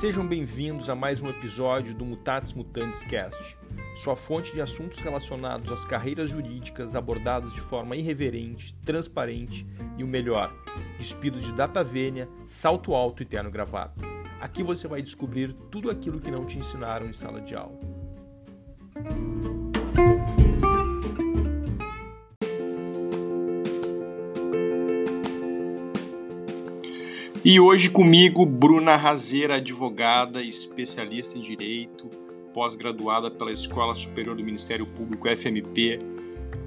Sejam bem-vindos a mais um episódio do Mutatis Mutandis Cast, sua fonte de assuntos relacionados às carreiras jurídicas abordados de forma irreverente, transparente e o melhor, despidos de data vênia, salto alto e terno gravata. Aqui você vai descobrir tudo aquilo que não te ensinaram em sala de aula. E hoje comigo, Bruna Razeira, advogada, especialista em direito, pós-graduada pela Escola Superior do Ministério Público FMP,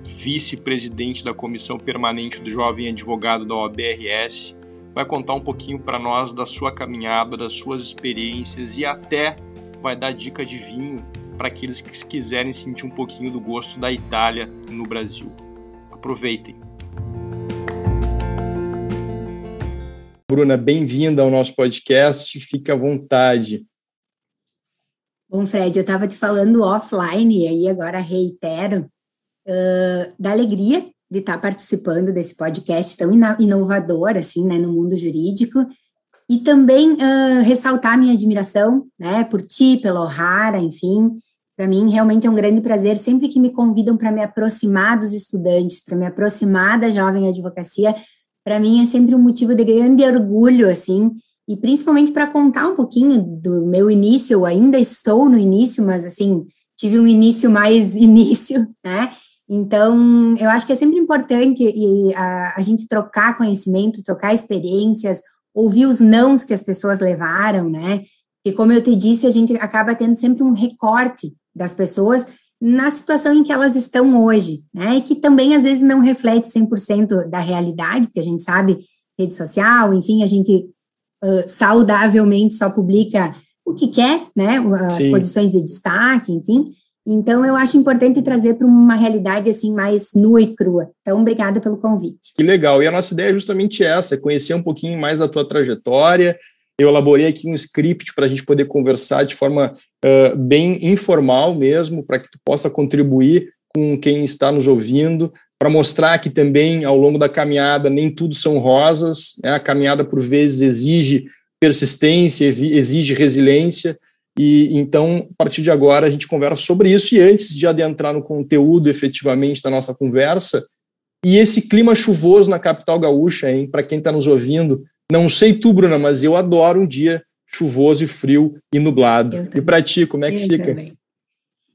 vice-presidente da Comissão Permanente do Jovem Advogado da OBRS, vai contar um pouquinho para nós da sua caminhada, das suas experiências e até vai dar dica de vinho para aqueles que quiserem sentir um pouquinho do gosto da Itália no Brasil. Aproveitem! Bruna, bem-vinda ao nosso podcast, fique à vontade. Bom, Fred, eu estava te falando offline, e aí agora reitero, uh, da alegria de estar participando desse podcast tão inovador, assim, né, no mundo jurídico, e também uh, ressaltar minha admiração, né, por ti, pelo O'Hara, enfim, para mim realmente é um grande prazer, sempre que me convidam para me aproximar dos estudantes, para me aproximar da jovem advocacia, para mim é sempre um motivo de grande orgulho, assim, e principalmente para contar um pouquinho do meu início, eu ainda estou no início, mas assim, tive um início mais início, né? Então, eu acho que é sempre importante a, a gente trocar conhecimento, trocar experiências, ouvir os nãos que as pessoas levaram, né? E como eu te disse, a gente acaba tendo sempre um recorte das pessoas na situação em que elas estão hoje, né? E que também às vezes não reflete 100% da realidade, porque a gente sabe rede social, enfim, a gente uh, saudavelmente só publica o que quer, né? As Sim. posições de destaque, enfim. Então, eu acho importante trazer para uma realidade assim mais nua e crua. Então, obrigada pelo convite. Que legal. E a nossa ideia é justamente essa: é conhecer um pouquinho mais a tua trajetória. Eu elaborei aqui um script para a gente poder conversar de forma uh, bem informal mesmo, para que tu possa contribuir com quem está nos ouvindo, para mostrar que também ao longo da caminhada nem tudo são rosas, né? a caminhada por vezes exige persistência, exige resiliência, e então, a partir de agora, a gente conversa sobre isso. E antes de adentrar no conteúdo efetivamente da nossa conversa, e esse clima chuvoso na capital gaúcha, hein? Para quem está nos ouvindo, não sei tu, Bruna, mas eu adoro um dia chuvoso e frio e nublado. E para ti, como é que eu fica? Também.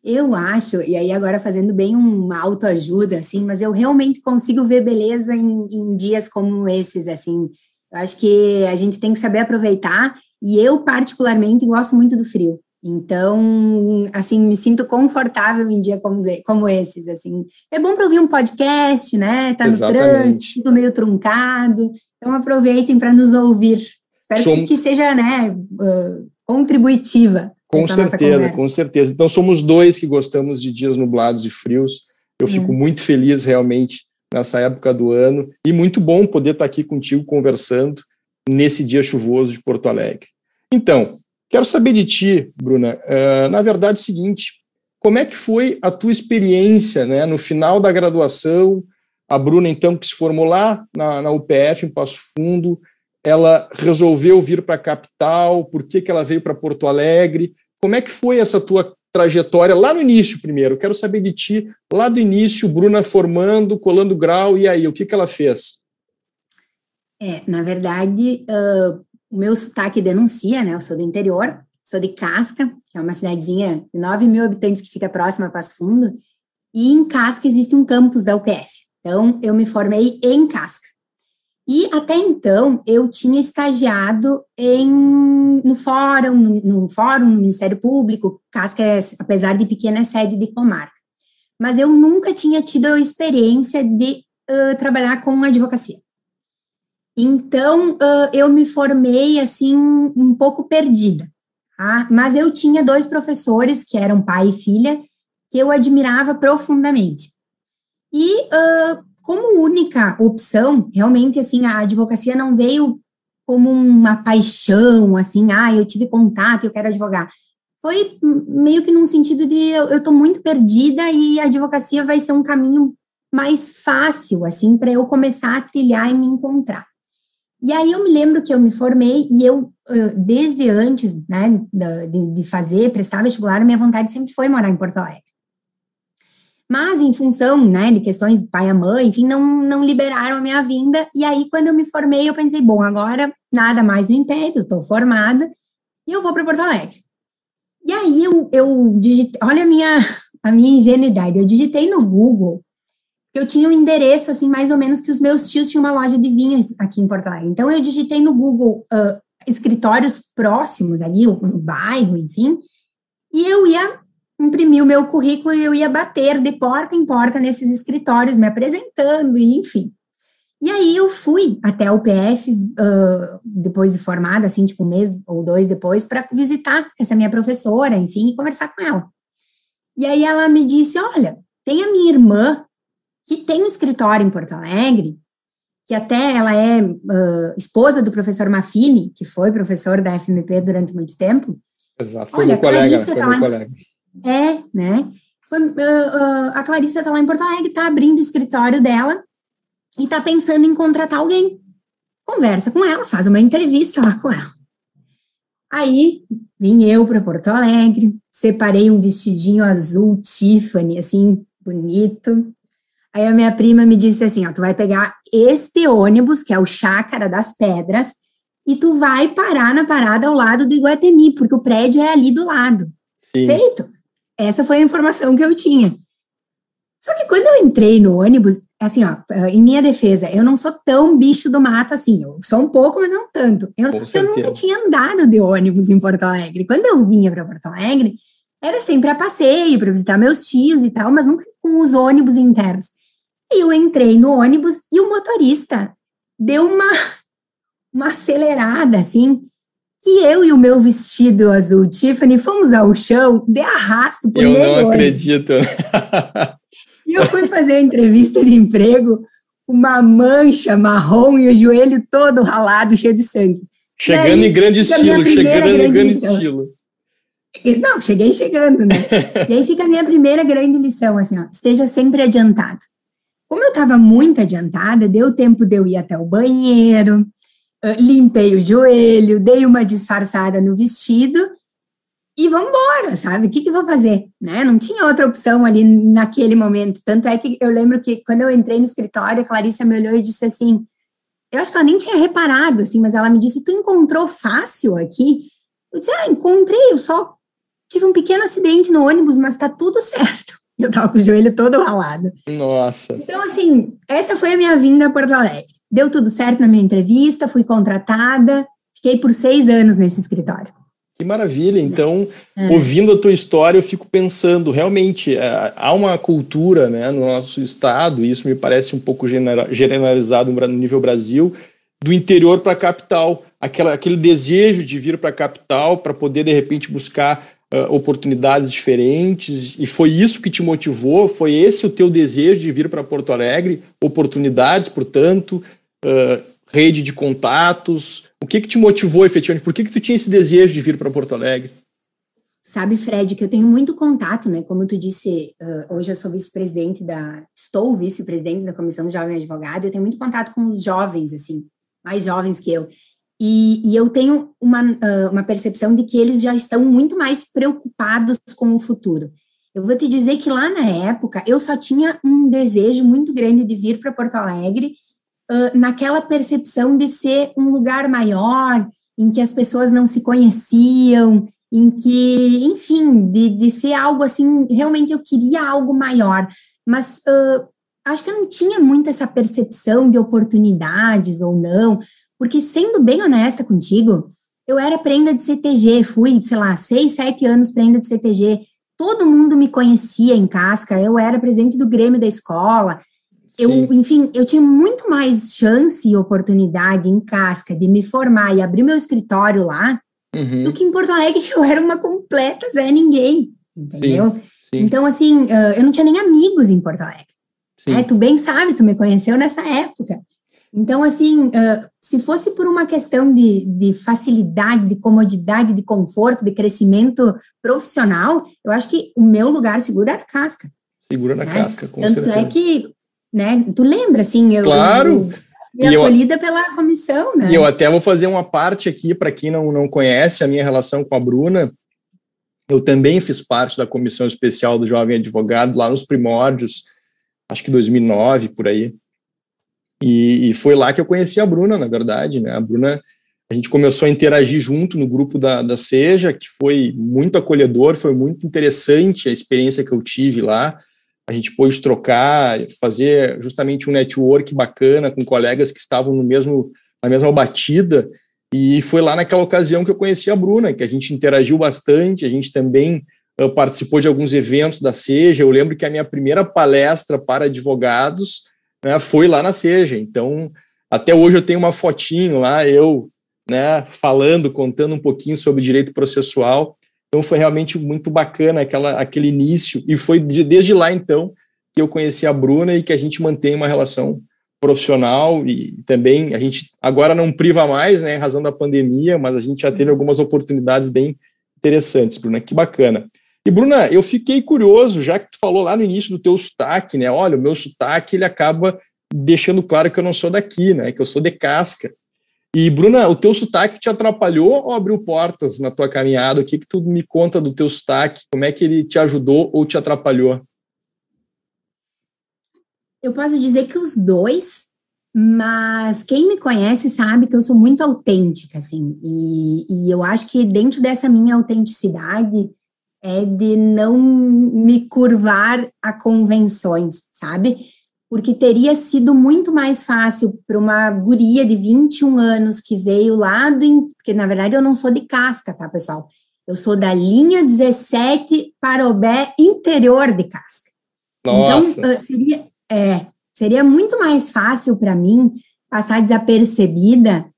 Eu acho, e aí agora fazendo bem uma autoajuda, assim, mas eu realmente consigo ver beleza em, em dias como esses, assim. Eu acho que a gente tem que saber aproveitar, e eu, particularmente, gosto muito do frio. Então, assim, me sinto confortável em dias como, como esses, assim. É bom para ouvir um podcast, né? Tá no Exatamente. trânsito, meio truncado. Então, aproveitem para nos ouvir. Espero somos... que seja, né, uh, contributiva. Com certeza, com certeza. Então, somos dois que gostamos de dias nublados e frios. Eu hum. fico muito feliz, realmente, nessa época do ano. E muito bom poder estar aqui contigo conversando nesse dia chuvoso de Porto Alegre. Então, quero saber de ti, Bruna. Uh, na verdade, é o seguinte: como é que foi a tua experiência né, no final da graduação? A Bruna, então, que se formou lá na, na UPF, em Passo Fundo, ela resolveu vir para a capital, por que, que ela veio para Porto Alegre? Como é que foi essa tua trajetória lá no início primeiro? Quero saber de ti, lá do início, Bruna formando, colando grau, e aí, o que, que ela fez? É, na verdade, uh, o meu sotaque denuncia, né? Eu sou do interior, sou de Casca, que é uma cidadezinha de 9 mil habitantes que fica próxima a Passo Fundo, e em Casca existe um campus da UPF. Então, eu me formei em Casca. E até então eu tinha estagiado em, no fórum, no, no fórum, no Ministério Público, Casca, é, apesar de pequena, é sede de comarca. Mas eu nunca tinha tido a experiência de uh, trabalhar com advocacia. Então, uh, eu me formei, assim, um pouco perdida. Tá? Mas eu tinha dois professores, que eram pai e filha, que eu admirava profundamente. E uh, como única opção, realmente, assim, a advocacia não veio como uma paixão, assim, ah, eu tive contato, eu quero advogar. Foi meio que num sentido de eu estou muito perdida e a advocacia vai ser um caminho mais fácil, assim, para eu começar a trilhar e me encontrar. E aí eu me lembro que eu me formei e eu, desde antes, né, de, fazer, prestar vestibular, minha vontade sempre foi morar em Porto Alegre. Mas, em função, né, de questões de pai e mãe, enfim, não, não liberaram a minha vinda. E aí, quando eu me formei, eu pensei, bom, agora nada mais me impede, eu estou formada e eu vou para Porto Alegre. E aí, eu, eu digitei, olha a minha, a minha ingenuidade, eu digitei no Google eu tinha um endereço, assim, mais ou menos que os meus tios tinham uma loja de vinhos aqui em Porto Alegre. Então, eu digitei no Google uh, escritórios próximos ali, o bairro, enfim, e eu ia imprimir o meu currículo e eu ia bater de porta em porta nesses escritórios, me apresentando, enfim. E aí eu fui até o PF, uh, depois de formada, assim, tipo um mês ou dois depois, para visitar essa minha professora, enfim, e conversar com ela. E aí ela me disse, olha, tem a minha irmã, que tem um escritório em Porto Alegre, que até ela é uh, esposa do professor Mafini, que foi professor da FMP durante muito tempo. Exato, foi Olha, meu colega, foi tá lá, colega. É, né? Foi, uh, uh, a Clarissa está lá em Porto Alegre, está abrindo o escritório dela e está pensando em contratar alguém. Conversa com ela, faz uma entrevista lá com ela. Aí vim eu para Porto Alegre, separei um vestidinho azul Tiffany, assim, bonito. Aí a minha prima me disse assim: ó, tu vai pegar este ônibus, que é o Chácara das Pedras, e tu vai parar na parada ao lado do Iguatemi, porque o prédio é ali do lado. Sim. Feito. Essa foi a informação que eu tinha. Só que quando eu entrei no ônibus, assim, ó, em minha defesa, eu não sou tão bicho do mato assim, eu sou um pouco, mas não tanto. Eu, só, eu nunca tinha andado de ônibus em Porto Alegre. Quando eu vinha para Porto Alegre, era sempre a passeio, para visitar meus tios e tal, mas nunca com os ônibus internos. E eu entrei no ônibus e o motorista deu uma, uma acelerada, assim, que eu e o meu vestido azul Tiffany fomos ao chão de arrasto por Eu não acredito. e eu fui fazer a entrevista de emprego, uma mancha marrom e o joelho todo ralado, cheio de sangue. Chegando em grande estilo, chegando em grande lição. estilo. Não, cheguei chegando, né? e aí fica a minha primeira grande lição, assim, ó, esteja sempre adiantado. Como eu estava muito adiantada, deu tempo de eu ir até o banheiro, limpei o joelho, dei uma disfarçada no vestido e vamos embora, sabe? O que, que vou fazer? Né? Não tinha outra opção ali naquele momento. Tanto é que eu lembro que quando eu entrei no escritório, a Clarissa me olhou e disse assim: eu acho que ela nem tinha reparado, assim, mas ela me disse: Tu encontrou fácil aqui? Eu disse: Ah, encontrei, eu só tive um pequeno acidente no ônibus, mas tá tudo certo. Eu tava com o joelho todo ralado. Nossa. Então, assim, essa foi a minha vinda a Porto Alegre. Deu tudo certo na minha entrevista, fui contratada, fiquei por seis anos nesse escritório. Que maravilha! Então, é. ouvindo a tua história, eu fico pensando, realmente, é, há uma cultura né, no nosso estado, e isso me parece um pouco generalizado no nível Brasil, do interior para a capital. Aquela, aquele desejo de vir para a capital para poder, de repente, buscar uh, oportunidades diferentes, e foi isso que te motivou? Foi esse o teu desejo de vir para Porto Alegre? Oportunidades, portanto, uh, rede de contatos? O que que te motivou efetivamente? Por que que tu tinha esse desejo de vir para Porto Alegre? Sabe, Fred, que eu tenho muito contato, né? Como tu disse, uh, hoje eu sou vice-presidente da, estou vice-presidente da Comissão do Jovem Advogado, eu tenho muito contato com os jovens, assim, mais jovens que eu. E, e, eu tenho uma, uh, uma percepção de que eles já estão muito mais preocupados com o futuro. Eu vou te dizer que lá na época eu só tinha um desejo muito grande de vir para Porto Alegre, uh, naquela percepção de ser um lugar maior, em que as pessoas não se conheciam, em que, enfim, de, de ser algo assim, realmente eu queria algo maior, mas uh, acho que eu não tinha muito essa percepção de oportunidades ou não, porque, sendo bem honesta contigo, eu era prenda de CTG, fui, sei lá, seis, sete anos prenda de CTG. Todo mundo me conhecia em casca, eu era presidente do Grêmio da escola. Eu, enfim, eu tinha muito mais chance e oportunidade em casca de me formar e abrir meu escritório lá uhum. do que em Porto Alegre, que eu era uma completa Zé Ninguém, entendeu? Sim, sim. Então, assim, eu não tinha nem amigos em Porto Alegre. É, tu bem sabe, tu me conheceu nessa época. Então, assim, se fosse por uma questão de, de facilidade, de comodidade, de conforto, de crescimento profissional, eu acho que o meu lugar seguro era a casca. Segura na né? casca, com Tanto é certeza. é que, né, tu lembra, assim... Eu, claro! e, e acolhida eu, pela comissão, né? E eu até vou fazer uma parte aqui para quem não, não conhece a minha relação com a Bruna. Eu também fiz parte da comissão especial do Jovem Advogado lá nos primórdios, acho que 2009 por aí. E, e foi lá que eu conheci a Bruna, na verdade, né? A Bruna, a gente começou a interagir junto no grupo da, da Seja, que foi muito acolhedor, foi muito interessante a experiência que eu tive lá. A gente pôde trocar, fazer justamente um network bacana com colegas que estavam no mesmo, na mesma batida, e foi lá naquela ocasião que eu conheci a Bruna, que a gente interagiu bastante, a gente também uh, participou de alguns eventos da Seja, eu lembro que a minha primeira palestra para advogados né, foi lá na Seja, então até hoje eu tenho uma fotinho lá, eu né, falando, contando um pouquinho sobre direito processual, então foi realmente muito bacana aquela, aquele início, e foi de, desde lá então que eu conheci a Bruna e que a gente mantém uma relação profissional. E também a gente agora não priva mais, né, em razão da pandemia, mas a gente já teve algumas oportunidades bem interessantes, Bruna, que bacana. E Bruna, eu fiquei curioso, já que tu falou lá no início do teu sotaque, né, olha, o meu sotaque ele acaba deixando claro que eu não sou daqui, né, que eu sou de casca. E, Bruna, o teu sotaque te atrapalhou ou abriu portas na tua caminhada? O que, que tu me conta do teu sotaque? Como é que ele te ajudou ou te atrapalhou? Eu posso dizer que os dois, mas quem me conhece sabe que eu sou muito autêntica, assim, e, e eu acho que dentro dessa minha autenticidade é de não me curvar a convenções, sabe? porque teria sido muito mais fácil para uma guria de 21 anos que veio lá do. Porque, na verdade, eu não sou de casca, tá, pessoal? Eu sou da linha 17 Parobé interior de casca. Nossa. Então, seria, é, seria muito mais fácil para mim passar desapercebida,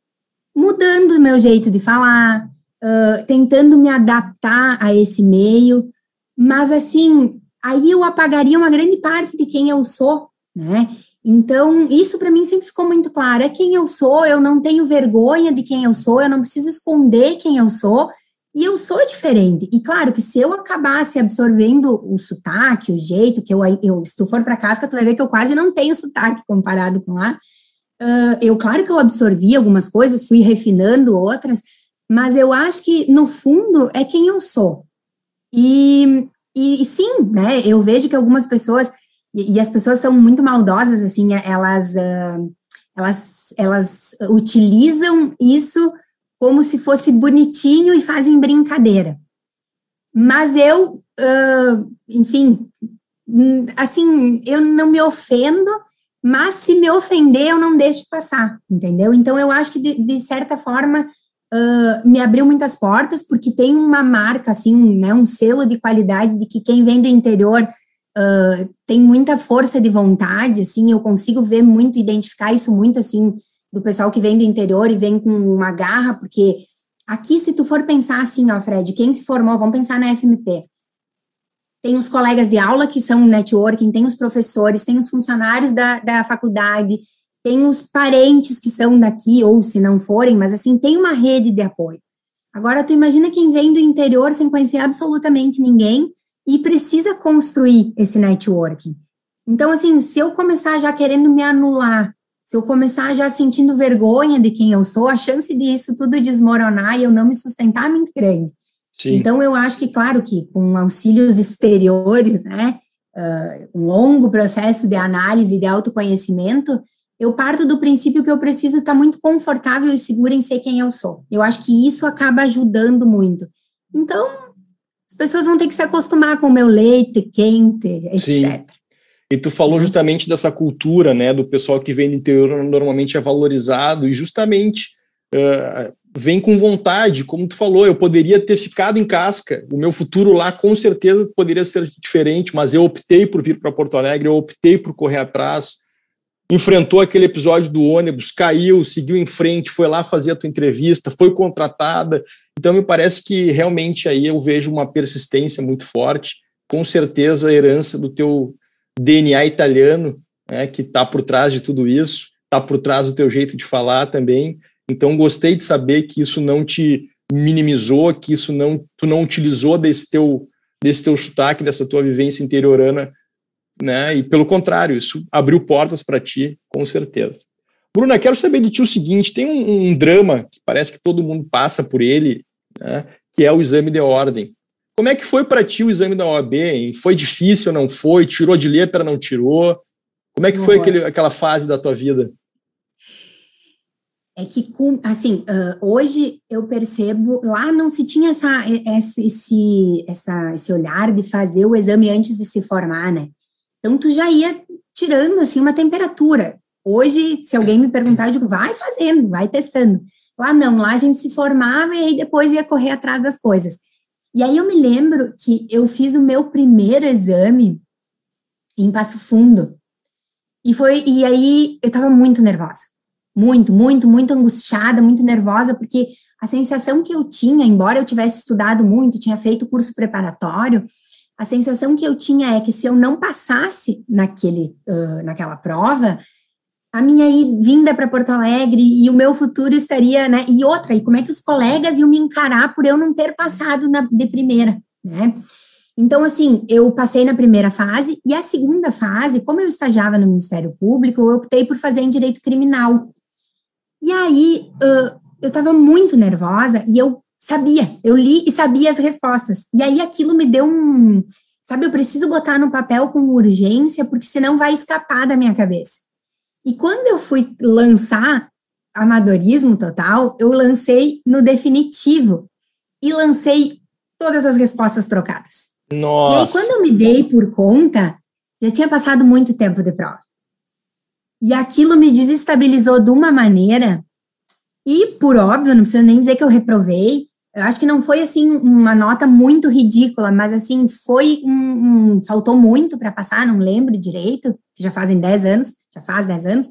mudando o meu jeito de falar, uh, tentando me adaptar a esse meio, mas assim, aí eu apagaria uma grande parte de quem eu sou, né? Então, isso para mim sempre ficou muito claro. É quem eu sou, eu não tenho vergonha de quem eu sou, eu não preciso esconder quem eu sou, e eu sou diferente. E claro que se eu acabasse absorvendo o sotaque, o jeito que eu, eu se tu for para casca, tu vai ver que eu quase não tenho sotaque comparado com lá. Uh, eu, claro que eu absorvi algumas coisas, fui refinando outras, mas eu acho que, no fundo, é quem eu sou. E, e, e sim, né, eu vejo que algumas pessoas e, e, as pessoas são muito maldosas, assim, elas, uh, elas, elas utilizam isso como se fosse bonitinho e fazem brincadeira. Mas eu, uh, enfim, assim, eu não me ofendo, mas se me ofender, eu não deixo passar, entendeu? Então, eu acho que, de, de certa forma, uh, me abriu muitas portas, porque tem uma marca, assim, né, um selo de qualidade de que quem vem do interior uh, tem muita força de vontade, assim, eu consigo ver muito, identificar isso muito, assim, do pessoal que vem do interior e vem com uma garra, porque aqui, se tu for pensar assim, ó, Fred, quem se formou, vamos pensar na FMP, tem os colegas de aula que são networking, tem os professores, tem os funcionários da, da faculdade, tem os parentes que são daqui, ou se não forem, mas assim, tem uma rede de apoio. Agora, tu imagina quem vem do interior sem conhecer absolutamente ninguém, e precisa construir esse networking. Então, assim, se eu começar já querendo me anular, se eu começar já sentindo vergonha de quem eu sou, a chance disso tudo desmoronar e eu não me sustentar é muito grande. Sim. Então, eu acho que, claro, que com auxílios exteriores, né, uh, um longo processo de análise e de autoconhecimento, eu parto do princípio que eu preciso estar muito confortável e segura em ser quem eu sou. Eu acho que isso acaba ajudando muito. Então, pessoas vão ter que se acostumar com o meu leite quente, etc. Sim. E tu falou justamente dessa cultura, né, do pessoal que vem do interior normalmente é valorizado e justamente uh, vem com vontade, como tu falou, eu poderia ter ficado em casca, o meu futuro lá com certeza poderia ser diferente, mas eu optei por vir para Porto Alegre, eu optei por correr atrás, enfrentou aquele episódio do ônibus, caiu, seguiu em frente, foi lá fazer a tua entrevista, foi contratada. Então, me parece que realmente aí eu vejo uma persistência muito forte, com certeza a herança do teu DNA italiano, né, que está por trás de tudo isso, está por trás do teu jeito de falar também. Então, gostei de saber que isso não te minimizou, que isso não tu não utilizou desse teu desse teu sotaque, dessa tua vivência interiorana né? E pelo contrário, isso abriu portas para ti, com certeza. Bruna, quero saber de ti o seguinte: tem um, um drama que parece que todo mundo passa por ele, né, que é o exame de ordem. Como é que foi para ti o exame da OAB? Hein? Foi difícil, não foi? Tirou de letra, não tirou? Como é que foi aquele, aquela fase da tua vida? É que, assim, hoje eu percebo, lá não se tinha essa, esse, essa, esse olhar de fazer o exame antes de se formar, né? Então, tu já ia tirando, assim, uma temperatura. Hoje, se alguém me perguntar, eu digo, vai fazendo, vai testando. Lá não, lá a gente se formava e depois ia correr atrás das coisas. E aí eu me lembro que eu fiz o meu primeiro exame em Passo Fundo. E foi e aí eu estava muito nervosa. Muito, muito, muito angustiada, muito nervosa, porque a sensação que eu tinha, embora eu tivesse estudado muito, tinha feito curso preparatório, a sensação que eu tinha é que se eu não passasse naquele, uh, naquela prova, a minha vinda para Porto Alegre e o meu futuro estaria, né? E outra, e como é que os colegas iam me encarar por eu não ter passado na, de primeira, né? Então, assim, eu passei na primeira fase e a segunda fase, como eu estagiava no Ministério Público, eu optei por fazer em direito criminal. E aí, uh, eu estava muito nervosa e eu sabia, eu li e sabia as respostas. E aí aquilo me deu um, sabe, eu preciso botar no papel com urgência, porque senão vai escapar da minha cabeça. E quando eu fui lançar amadorismo total, eu lancei no definitivo e lancei todas as respostas trocadas. Nossa. E aí, quando eu me dei por conta, já tinha passado muito tempo de prova. E aquilo me desestabilizou de uma maneira, e por óbvio, não preciso nem dizer que eu reprovei, eu acho que não foi assim uma nota muito ridícula, mas assim foi um, um faltou muito para passar, não lembro direito, já fazem 10 anos, já faz 10 anos,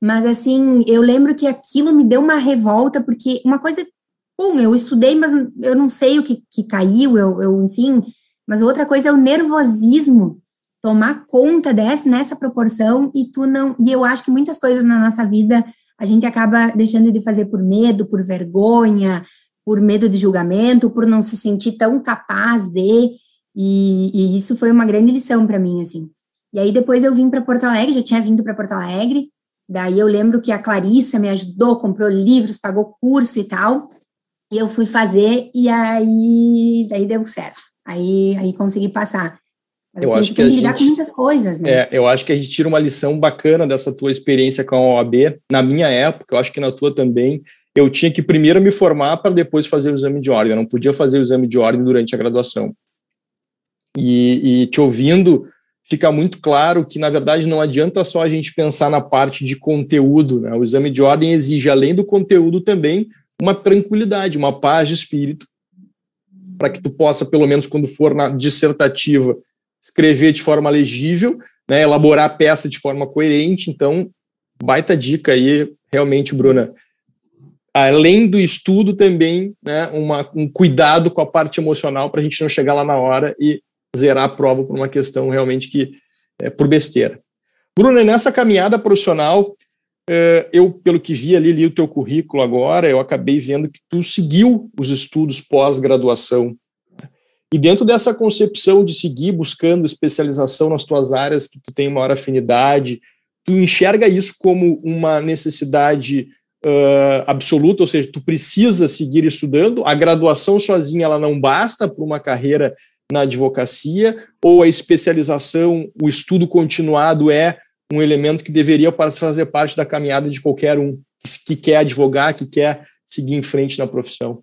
mas assim, eu lembro que aquilo me deu uma revolta porque uma coisa, bom, eu estudei, mas eu não sei o que, que caiu, eu, eu enfim, mas outra coisa é o nervosismo tomar conta dessa nessa proporção e tu não, e eu acho que muitas coisas na nossa vida a gente acaba deixando de fazer por medo, por vergonha, por medo de julgamento, por não se sentir tão capaz de, e, e isso foi uma grande lição para mim, assim. E aí depois eu vim para Porto Alegre, já tinha vindo para Porto Alegre, daí eu lembro que a Clarissa me ajudou, comprou livros, pagou curso e tal, e eu fui fazer, e aí daí deu certo, aí, aí consegui passar. Mas, eu assim, acho que tem que lidar gente, com muitas coisas, né? É, eu acho que a gente tira uma lição bacana dessa tua experiência com a OAB, na minha época, eu acho que na tua também, eu tinha que primeiro me formar para depois fazer o exame de ordem. Eu não podia fazer o exame de ordem durante a graduação. E, e te ouvindo, fica muito claro que, na verdade, não adianta só a gente pensar na parte de conteúdo. Né? O exame de ordem exige, além do conteúdo, também uma tranquilidade, uma paz de espírito, para que tu possa, pelo menos quando for na dissertativa, escrever de forma legível, né? elaborar a peça de forma coerente. Então, baita dica aí, realmente, Bruna além do estudo, também né, uma, um cuidado com a parte emocional para a gente não chegar lá na hora e zerar a prova por uma questão realmente que é por besteira. Bruno, nessa caminhada profissional, eh, eu, pelo que vi ali, li o teu currículo agora, eu acabei vendo que tu seguiu os estudos pós-graduação. E dentro dessa concepção de seguir buscando especialização nas tuas áreas que tu tem maior afinidade, tu enxerga isso como uma necessidade uh, absoluta, ou seja, tu precisa seguir estudando, a graduação sozinha ela não basta para uma carreira na advocacia, ou a especialização, o estudo continuado é um elemento que deveria fazer parte da caminhada de qualquer um que quer advogar, que quer seguir em frente na profissão.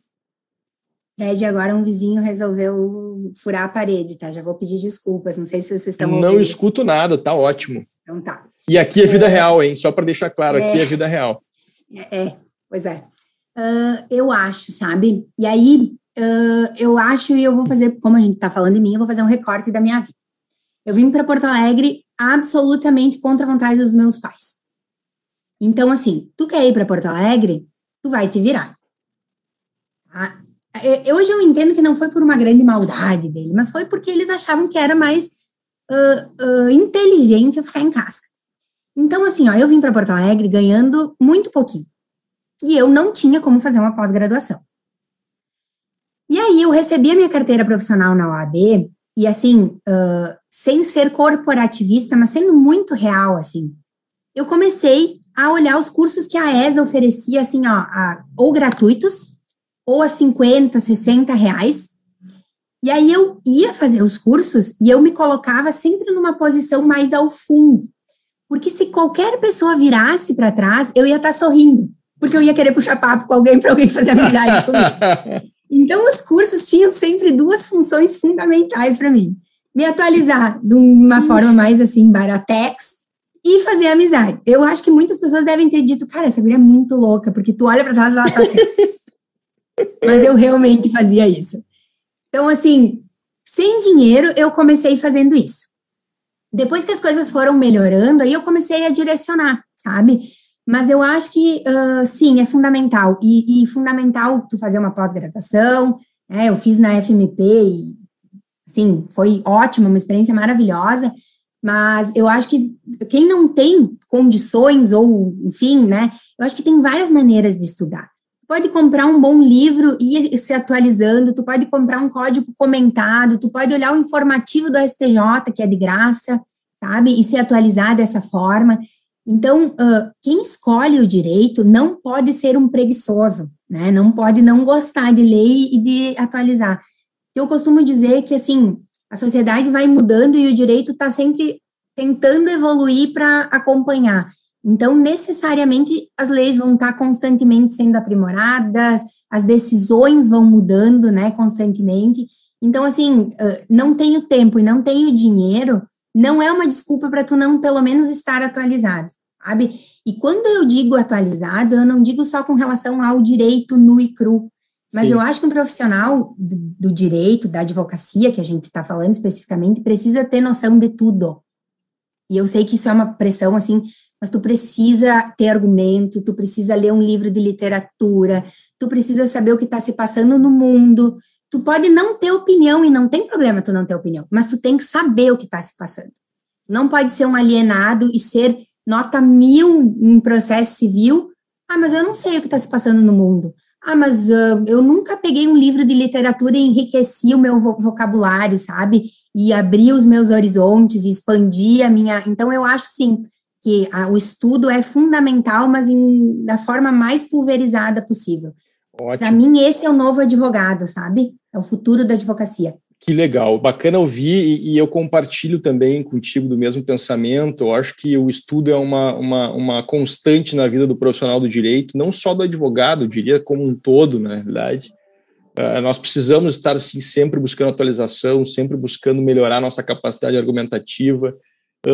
Fred, agora um vizinho resolveu furar a parede, tá? Já vou pedir desculpas, não sei se vocês estão Não ouvindo. escuto nada, tá ótimo. Então tá. E aqui é vida é... real, hein? Só para deixar claro, é... aqui é vida real. É, é, pois é. Uh, eu acho, sabe? E aí, uh, eu acho, e eu vou fazer, como a gente tá falando de mim, eu vou fazer um recorte da minha vida. Eu vim para Porto Alegre absolutamente contra a vontade dos meus pais. Então, assim, tu quer ir para Porto Alegre, tu vai te virar. Tá? Hoje eu entendo que não foi por uma grande maldade dele, mas foi porque eles achavam que era mais uh, inteligente eu ficar em casa. Então, assim, ó, eu vim para Porto Alegre ganhando muito pouquinho. E eu não tinha como fazer uma pós-graduação. E aí eu recebi a minha carteira profissional na OAB, e assim, uh, sem ser corporativista, mas sendo muito real, assim, eu comecei a olhar os cursos que a ESA oferecia, assim, ó, a, ou gratuitos, ou a 50, 60 reais. E aí eu ia fazer os cursos e eu me colocava sempre numa posição mais ao fundo. Porque se qualquer pessoa virasse para trás, eu ia estar tá sorrindo, porque eu ia querer puxar papo com alguém para alguém fazer amizade comigo. Então, os cursos tinham sempre duas funções fundamentais para mim: me atualizar de uma forma mais assim, baratex, e fazer amizade. Eu acho que muitas pessoas devem ter dito, cara, essa mulher é muito louca, porque tu olha para trás e ela tá assim. Mas eu realmente fazia isso. Então, assim, sem dinheiro, eu comecei fazendo isso. Depois que as coisas foram melhorando, aí eu comecei a direcionar, sabe? Mas eu acho que, uh, sim, é fundamental. E, e, fundamental tu fazer uma pós-graduação, né? Eu fiz na FMP e, sim, foi ótimo, uma experiência maravilhosa. Mas eu acho que quem não tem condições ou, enfim, né? Eu acho que tem várias maneiras de estudar pode comprar um bom livro e ir se atualizando, tu pode comprar um código comentado, tu pode olhar o informativo do STJ, que é de graça, sabe, e se atualizar dessa forma. Então, uh, quem escolhe o direito não pode ser um preguiçoso, né, não pode não gostar de ler e de atualizar. Eu costumo dizer que, assim, a sociedade vai mudando e o direito está sempre tentando evoluir para acompanhar. Então, necessariamente, as leis vão estar constantemente sendo aprimoradas, as decisões vão mudando, né, constantemente. Então, assim, não tenho tempo e não tenho dinheiro, não é uma desculpa para tu não, pelo menos, estar atualizado, sabe? E quando eu digo atualizado, eu não digo só com relação ao direito nu e cru, mas Sim. eu acho que um profissional do, do direito, da advocacia, que a gente está falando especificamente, precisa ter noção de tudo. E eu sei que isso é uma pressão, assim, mas tu precisa ter argumento, tu precisa ler um livro de literatura, tu precisa saber o que está se passando no mundo. Tu pode não ter opinião e não tem problema tu não ter opinião, mas tu tem que saber o que está se passando. Não pode ser um alienado e ser nota mil em processo civil. Ah, mas eu não sei o que está se passando no mundo. Ah, mas uh, eu nunca peguei um livro de literatura e enriqueci o meu vocabulário, sabe? E abri os meus horizontes, expandi a minha. Então, eu acho, sim, que a, o estudo é fundamental, mas em, da forma mais pulverizada possível. Para mim, esse é o novo advogado, sabe? É o futuro da advocacia. Que legal, bacana ouvir e, e, eu compartilho também contigo do mesmo pensamento. Eu acho que o estudo é uma, uma, uma constante na vida do profissional do direito, não só do advogado, eu diria como um todo, na verdade. Uh, nós precisamos estar assim, sempre buscando atualização, sempre buscando melhorar nossa capacidade argumentativa,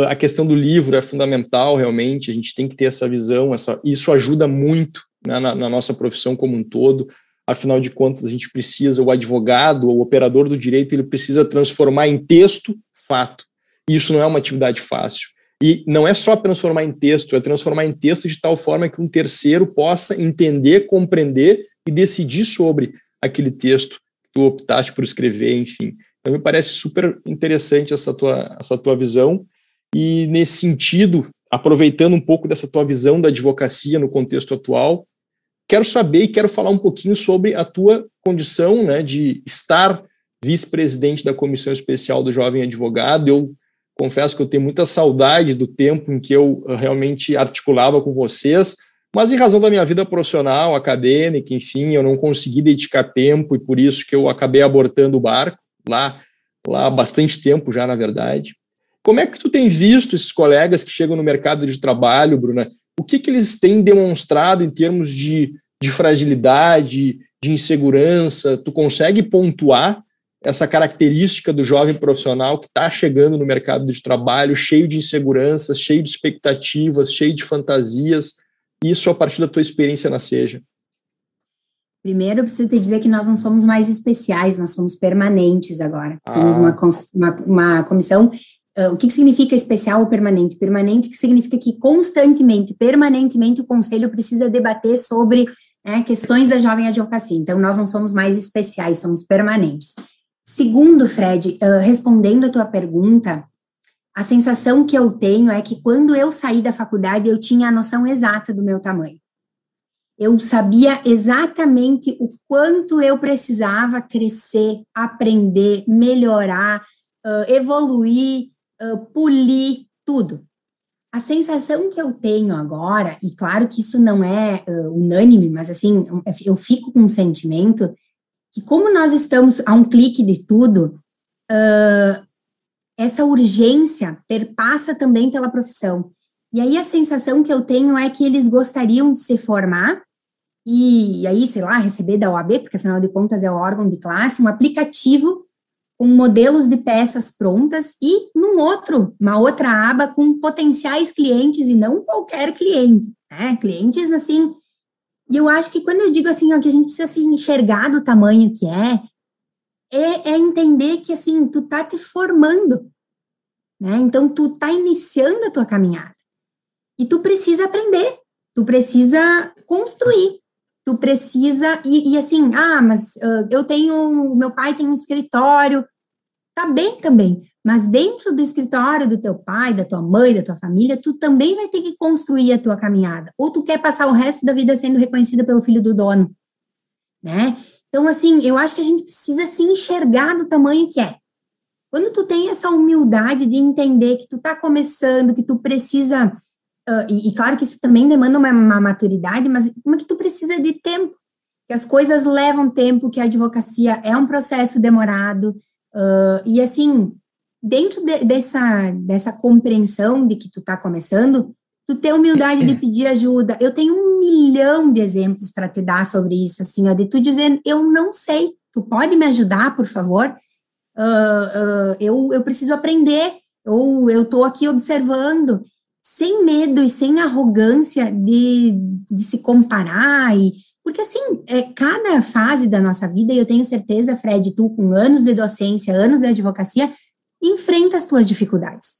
a questão do livro é fundamental, realmente, a gente tem que ter essa visão, essa, isso ajuda muito né, na, na, nossa profissão como um todo. Afinal de contas, a gente precisa, o advogado, o operador do direito, ele precisa transformar em texto fato. E isso não é uma atividade fácil. E não é só transformar em texto, é transformar em texto de tal forma que um terceiro possa entender, compreender e decidir sobre aquele texto que tu optaste por escrever, enfim. Então, me parece super interessante essa tua, essa tua visão. E, nesse sentido, aproveitando um pouco dessa tua visão da advocacia no contexto atual, quero saber e quero falar um pouquinho sobre a tua condição né, de estar vice-presidente da Comissão Especial do Jovem Advogado. Eu confesso que eu tenho muita saudade do tempo em que eu eh, realmente articulava com vocês, mas em razão da minha vida profissional, acadêmica, enfim, eu não consegui dedicar tempo e por isso que eu acabei abortando o barco lá, lá há bastante tempo já, na verdade. Como é que tu tem visto esses colegas que chegam no mercado de trabalho, Bruna? O que, que eles têm demonstrado em termos de, de fragilidade, de insegurança? Tu consegue pontuar essa característica do jovem profissional que está chegando no mercado de trabalho cheio de inseguranças, cheio de expectativas, cheio de fantasias? Isso a partir da tua experiência na Seja. Primeiro, eu preciso te dizer que nós não somos mais especiais, nós somos permanentes agora. Ah. Somos uma, uma, uma comissão Uh, o que, que, significa especial ou permanente? Permanente que significa que constantemente, permanentemente, o conselho precisa debater sobre né, questões da jovem advocacia. Então, nós não somos mais especiais, somos permanentes. Segundo, Fred, uh, respondendo a tua pergunta, a sensação que eu tenho é que quando eu saí da faculdade, eu tinha a noção exata do meu tamanho. Eu sabia exatamente o quanto eu precisava crescer, aprender, melhorar, uh, evoluir, uh, polir tudo. a sensação que eu tenho agora, e claro que isso não é uh, unânime, mas assim, eu fico com um sentimento que como nós estamos a um clique de tudo, uh, essa urgência perpassa também pela profissão. E aí a sensação que eu tenho é que eles gostariam de se formar e, e aí, sei lá, receber da OAB, porque afinal de contas é o órgão de classe, um aplicativo com modelos de peças prontas e num outro, uma outra aba com potenciais clientes e não qualquer cliente, né? Clientes assim. E eu acho que quando eu digo assim, ó, que a gente precisa se enxergar do tamanho que é, é, é entender que assim, tu tá te formando, né? Então tu tá iniciando a tua caminhada. E tu precisa aprender, tu precisa construir, tu precisa, e, e assim, ah, mas uh, eu tenho, meu pai tem um escritório, tá bem também, mas dentro do escritório do teu pai, da tua mãe, da tua família, tu também vai ter que construir a tua caminhada, ou tu quer passar o resto da vida sendo reconhecida pelo filho do dono, né? Então, assim, eu acho que a gente precisa se enxergar do tamanho que é. Quando tu tem essa humildade de entender que tu tá começando, que tu precisa Uh, e, e, claro que isso também demanda uma, uma maturidade, mas como é que tu precisa de tempo, que as coisas levam tempo, que a advocacia é um processo demorado, uh, e assim, dentro de, dessa, dessa compreensão de que tu tá começando, tu ter humildade de pedir ajuda. Eu tenho um milhão de exemplos para te dar sobre isso, assim, ó, de tu dizer, eu não sei, tu pode me ajudar, por favor? Uh, eu, eu preciso aprender, ou eu estou aqui observando, sem medo e sem arrogância de, de se comparar e porque assim, é, cada fase da nossa vida, e eu tenho certeza, Fred, tu com anos de docência, anos de advocacia, enfrenta as tuas dificuldades,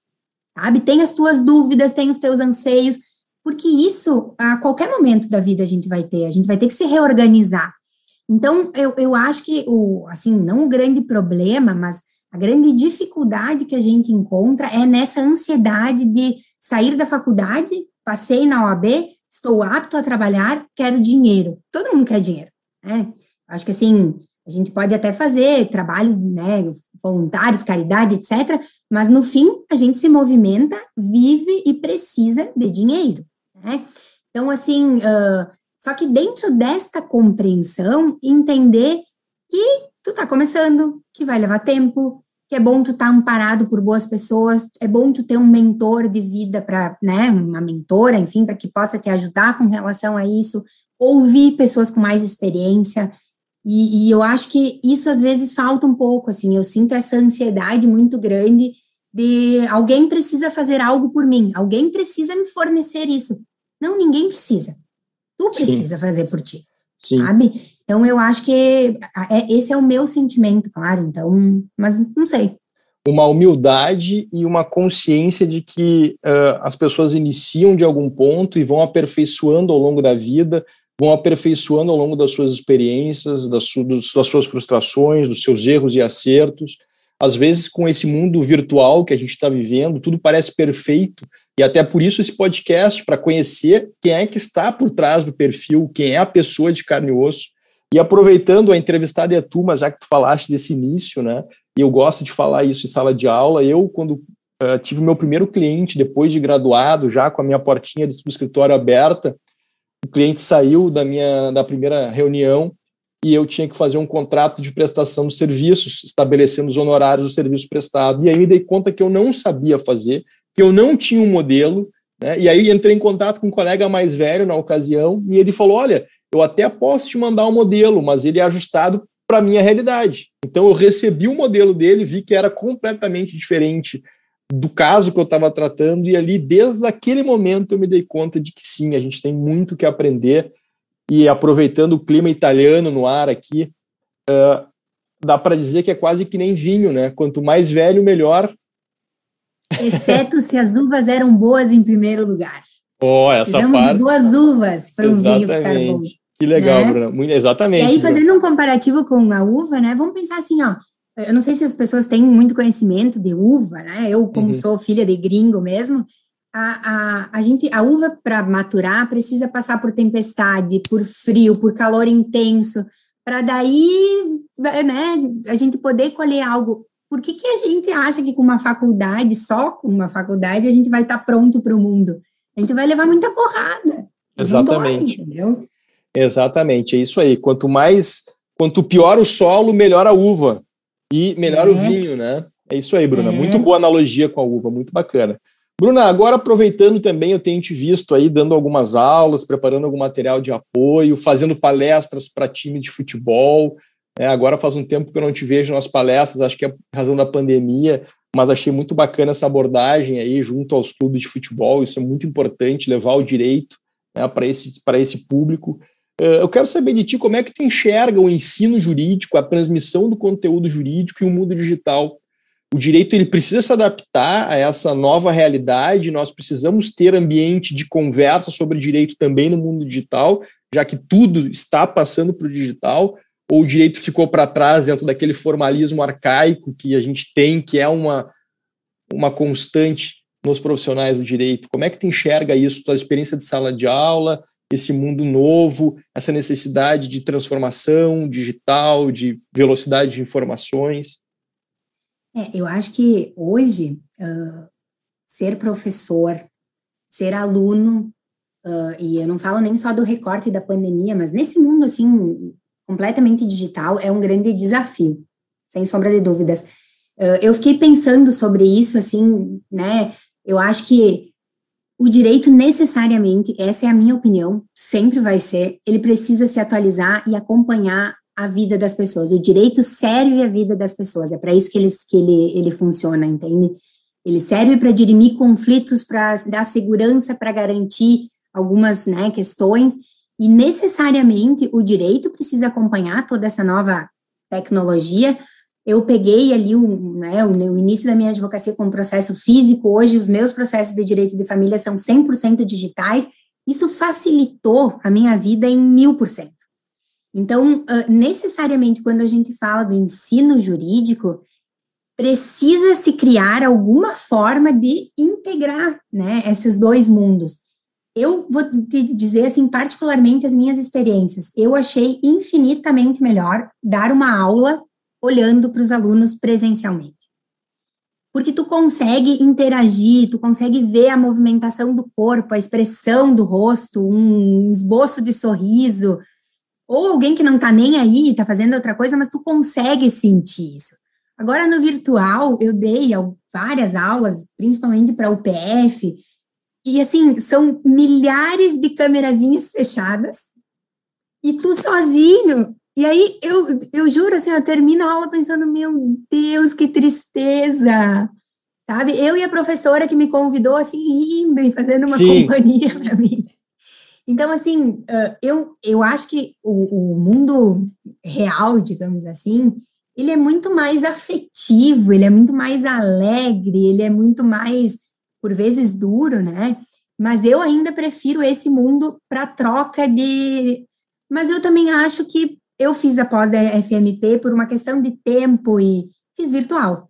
sabe? Tem as tuas dúvidas, tem os teus anseios, porque isso, a qualquer momento da vida a gente vai ter, a gente vai ter que se reorganizar. Então, eu, eu acho que, o, assim, não o grande problema, mas a grande dificuldade que a gente encontra é nessa ansiedade de sair da faculdade, passei na OAB, estou apto a trabalhar, quero dinheiro. Todo mundo quer dinheiro, né? Acho que assim, a gente pode até fazer trabalhos, né, voluntários, caridade, etc., mas no fim a gente se movimenta, vive e precisa de dinheiro, né? Então, assim, uh, só que dentro desta compreensão, entender que tu tá começando, que vai levar tempo, que é bom tu estar tá amparado por boas pessoas, é bom tu ter um mentor de vida para, né, uma mentora, enfim, para que possa te ajudar com relação a isso, ouvir pessoas com mais experiência, e, e, eu acho que isso às vezes falta um pouco, assim, eu sinto essa ansiedade muito grande de alguém precisa fazer algo por mim, alguém precisa me fornecer isso. Não, ninguém precisa. Tu precisa Sim. fazer por ti. Sim. sabe? Então, eu acho que é, esse é o meu sentimento, claro, então, mas não sei. Uma humildade e uma consciência de que uh, as pessoas iniciam de algum ponto e vão aperfeiçoando ao longo da vida, vão aperfeiçoando ao longo das suas experiências, das, su das suas frustrações, dos seus erros e acertos. Às vezes, com esse mundo virtual que a gente está vivendo, tudo parece perfeito, e até por isso esse podcast, para conhecer quem é que está por trás do perfil, quem é a pessoa de carne e osso. E aproveitando a entrevistada é tu, mas já que tu falaste desse início, né? E eu gosto de falar isso em sala de aula. Eu, quando uh, tive o meu primeiro cliente, depois de graduado, já com a minha portinha do escritório aberta, o cliente saiu da minha da primeira reunião e eu tinha que fazer um contrato de prestação de serviços, estabelecendo os honorários do serviço prestado. E aí me dei conta que eu não sabia fazer, que eu não tinha um modelo, né? E aí entrei em contato com um colega mais velho na ocasião e ele falou: "Olha, eu até posso te mandar um modelo, mas ele é ajustado para a minha realidade". Então eu recebi o modelo dele, vi que era completamente diferente do caso que eu estava tratando e ali desde aquele momento eu me dei conta de que sim, a gente tem muito que aprender e aproveitando o clima italiano no ar aqui, uh, dá para dizer que é quase que nem vinho, né? Quanto mais velho, melhor, Exceto se as uvas eram boas em primeiro lugar. Oh, essa Precisamos parte... de boas uvas para um vinho ficar bom. Que legal, né? Bruna. Exatamente. E aí, fazendo um comparativo com a uva, né? Vamos pensar assim, ó. Eu não sei se as pessoas têm muito conhecimento de uva, né? Eu, como uhum. sou filha de gringo mesmo, a, a, a, gente, a uva para maturar precisa passar por tempestade, por frio, por calor intenso, para daí, né, a gente poder colher algo por que, que a gente acha que com uma faculdade, só com uma faculdade, a gente vai estar tá pronto para o mundo? A gente vai levar muita porrada. Exatamente. Embora, Exatamente, é isso aí. Quanto mais, quanto pior o solo, melhor a uva. E melhor o vinho, né? É isso aí, Bruna. Muito boa analogia com a uva, muito bacana. Bruna, agora aproveitando também, eu tenho te visto aí dando algumas aulas, preparando algum material de apoio, fazendo palestras para time de futebol. É, agora faz um tempo que eu não te vejo nas palestras, acho que é razão da pandemia, mas achei muito bacana essa abordagem aí junto aos clubes de futebol. Isso é muito importante, levar o direito né, para esse, esse público. É, eu quero saber de ti como é que tu enxerga o ensino jurídico, a transmissão do conteúdo jurídico e o mundo digital. O direito ele precisa se adaptar a essa nova realidade, nós precisamos ter ambiente de conversa sobre direito também no mundo digital, já que tudo está passando para o digital, ou o direito ficou para trás dentro daquele formalismo arcaico que a gente tem, que é uma, uma constante nos profissionais do direito. Como é que tu enxerga isso, tua experiência de sala de aula, esse mundo novo, essa necessidade de transformação digital, de velocidade de informações? É, eu acho que hoje uh, ser professor, ser aluno, uh, e eu não falo nem só do recorte da pandemia, mas nesse mundo assim completamente digital é um grande desafio, sem sombra de dúvidas. Uh, eu fiquei pensando sobre isso, assim, né? Eu acho que o direito necessariamente, essa é a minha opinião, sempre vai ser, ele precisa se atualizar e acompanhar a vida das pessoas. O direito serve a vida das pessoas. É para isso que, ele que ele, ele funciona, entende? Ele serve para dirimir conflitos, para dar segurança, para garantir algumas né, questões. E necessariamente o direito precisa acompanhar toda essa nova tecnologia. Eu peguei ali né, o, o início da minha advocacia com um processo físico. Hoje, os meus processos de direito de família são 100% digitais. Isso facilitou a minha vida em mil por cento. Então, necessariamente, quando a gente fala do ensino jurídico, precisa se criar alguma forma de integrar né, esses dois mundos. Eu vou te dizer, assim, particularmente as minhas experiências. Eu achei infinitamente melhor dar uma aula olhando para os alunos presencialmente. Porque tu consegue interagir, tu consegue ver a movimentação do corpo, a expressão do rosto, um esboço de sorriso, ou alguém que não está nem aí, está fazendo outra coisa, mas tu consegue sentir isso. Agora, no virtual, eu dei várias aulas, principalmente para o PF, e assim, são milhares de câmerazinhas fechadas, e tu sozinho. E aí, eu, eu juro, assim, eu termino a aula pensando, meu Deus, que tristeza! Sabe? Eu e a professora que me convidou, assim, rindo e fazendo uma Sim. companhia para mim. Então, assim, eu, eu acho que o, o mundo real, digamos assim, ele é muito mais afetivo, ele é muito mais alegre, ele é muito mais, por vezes, duro, né? Mas eu ainda prefiro esse mundo para troca de. Mas eu também acho que eu fiz a pós da FMP por uma questão de tempo e fiz virtual.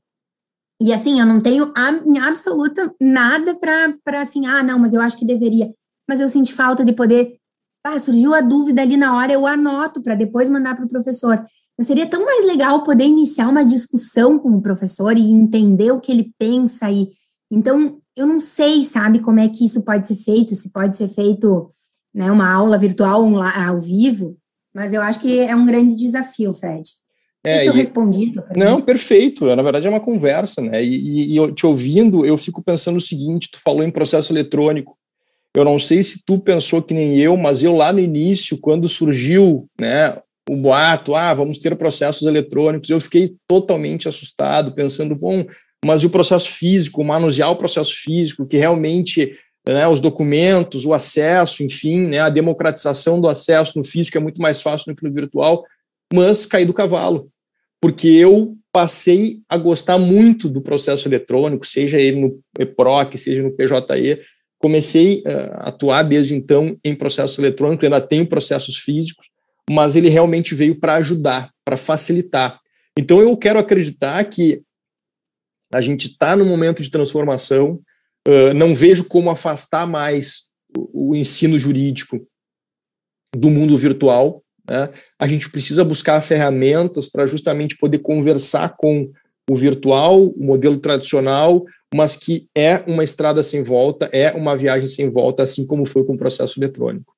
E assim, eu não tenho em absoluta nada para assim, ah, não, mas eu acho que deveria mas eu senti falta de poder. Ah, surgiu a dúvida ali na hora, eu anoto para depois mandar para o professor. Mas seria tão mais legal poder iniciar uma discussão com o professor e entender o que ele pensa. E então, eu não sei, sabe, como é que isso pode ser feito, se pode ser feito né, uma aula virtual ao vivo, mas eu acho que é um grande desafio, Fred. É, eu respondi. Não, perfeito. Na verdade, é uma conversa, né? E, e, e, te ouvindo, eu fico pensando o seguinte: tu falou em processo eletrônico. Eu não sei se tu pensou que nem eu, mas eu lá no início, quando surgiu né, o boato, ah, vamos ter processos eletrônicos, eu fiquei totalmente assustado, pensando, bom, mas e o processo físico, manusear o processo físico, que realmente né, os documentos, o acesso, enfim, né, a democratização do acesso no físico é muito mais fácil do que no virtual, mas caí do cavalo, porque eu passei a gostar muito do processo eletrônico, seja ele no EPROC, seja no PJE, Comecei eh, a atuar desde então em processo eletrônico, ainda tenho processos físicos, mas ele realmente veio para ajudar, para facilitar. Então eu quero acreditar que a gente está no momento de transformação, uh, não vejo como afastar mais o, o ensino jurídico do mundo virtual. Né? A gente precisa buscar ferramentas para justamente poder conversar com o virtual, o modelo tradicional, mas que é uma estrada sem volta, é uma viagem sem volta, assim como foi com o processo eletrônico.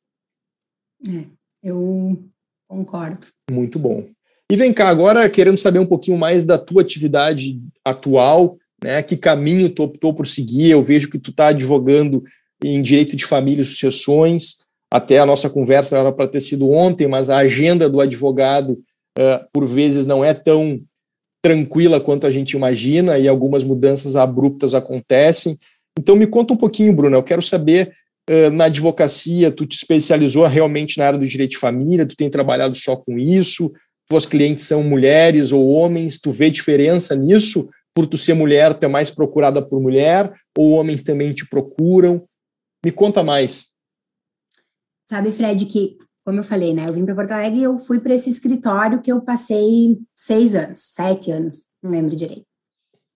É, eu concordo. Muito bom. E vem cá, agora querendo saber um pouquinho mais da tua atividade atual, né? Que caminho tu optou por seguir? Eu vejo que tu está advogando em direito de família e sucessões. Até a nossa conversa era para ter sido ontem, mas a agenda do advogado, uh, por vezes, não é tão tranquila quanto a gente imagina e algumas mudanças abruptas acontecem. Então, me conta um pouquinho, Bruno. Eu quero saber, uh, na advocacia, tu te especializou realmente na área do direito de família, tu tem trabalhado só com isso, tuas clientes são mulheres ou homens, tu vê diferença nisso? Por tu ser mulher, tu é mais procurada por mulher, ou homens também te procuram? Me conta mais. Sabe, Fred, que como eu falei, né? Eu vim para Porto Alegre e eu fui para esse escritório que eu passei seis anos, sete anos, não lembro direito.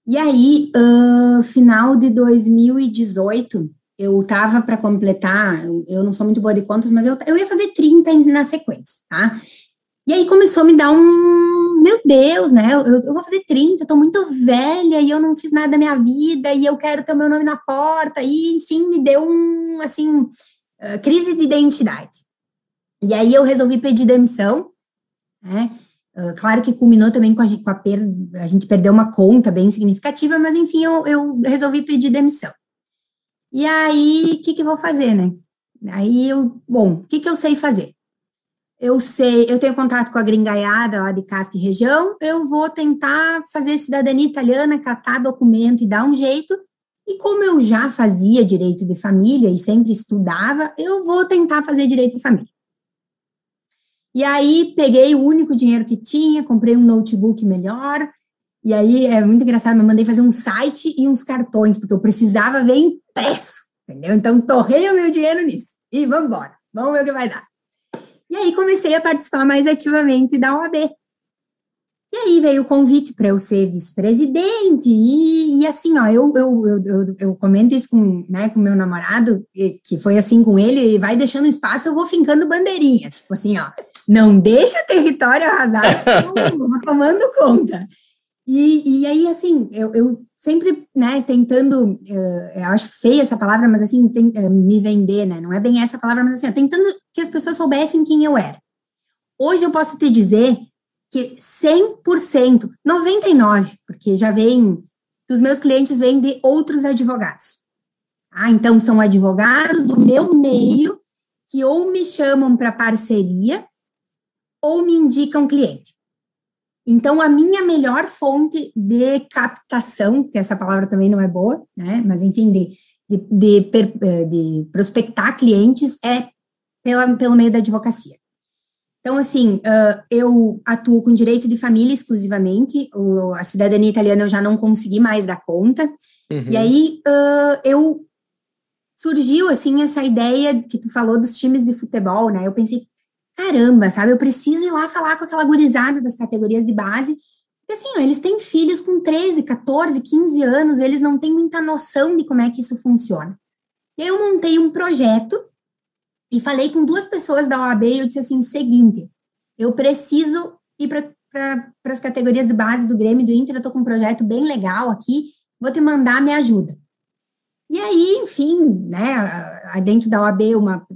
E aí, uh, final de 2018, eu tava para completar, eu, não sou muito boa de contas, mas eu, eu ia fazer 30 na sequência, tá? E aí começou a me dar um, meu Deus, né? Eu, eu vou fazer 30, eu tô muito velha e eu não fiz nada da minha vida e eu quero ter o meu nome na porta, e enfim, me deu um, assim, uh, crise de identidade. E aí eu resolvi pedir demissão, né? Uh, claro que culminou também com a, com a perda, a gente perdeu uma conta bem significativa, mas enfim, eu, eu resolvi pedir demissão. E aí, o que que eu vou fazer, né? Aí eu, bom, o que que eu sei fazer? Eu sei, eu tenho contato com a gringaiada lá de Casca e região, eu vou tentar fazer cidadania italiana, catar documento e dar um jeito, e como eu já fazia direito de família e sempre estudava, eu vou tentar fazer direito de família. E aí peguei o único dinheiro que tinha, comprei um notebook melhor. E aí é muito engraçado, eu mandei fazer um site e uns cartões, porque eu precisava ver impresso, entendeu? Então torrei o meu dinheiro nisso. E vamos embora, vamos ver o que vai dar. E aí comecei a participar mais ativamente da OAB. E aí veio o convite para eu ser vice-presidente, e, e, assim, ó, eu, eu, eu, eu, comento isso com, né, com meu namorado, que foi assim com ele, e vai deixando espaço, eu vou fincando bandeirinha, tipo assim, ó, não deixa o território arrasado, vou tomando conta. E, e aí, assim, eu, eu sempre, né, tentando, uh, eu acho feia essa palavra, mas assim, tem, uh, me vender, né, não é bem essa palavra, mas assim, tentando que as pessoas soubessem quem eu era. Hoje eu posso te dizer que 100%, 99%, porque já vem, dos meus clientes vêm de outros advogados. Ah, então são advogados do meu meio que ou me chamam para parceria ou me indicam cliente. Então, a minha melhor fonte de captação, que essa palavra também não é boa, né? Mas, enfim, de, de, de, eh, de prospectar clientes é pela, pelo meio da advocacia. Então, assim, uh, eu atuo com direito de família exclusivamente, o, a cidadania italiana eu já não consegui mais dar conta. Uhum. E aí, uh, eu surgiu, assim, essa ideia que tu falou dos times de futebol, né? Eu pensei, caramba, sabe? Eu preciso ir lá falar com aquela gurizada das categorias de base, porque assim, ó, eles têm filhos com 13, 14, 15 anos, eles não têm muita noção de como é que isso funciona. E aí eu montei um projeto e falei com duas pessoas da OAB e eu disse assim, seguinte, eu preciso ir para pra, as categorias de base do Grêmio do Inter, eu tô com um projeto bem legal aqui, vou te mandar, me ajuda. E aí, enfim, né, dentro da OAB, uma,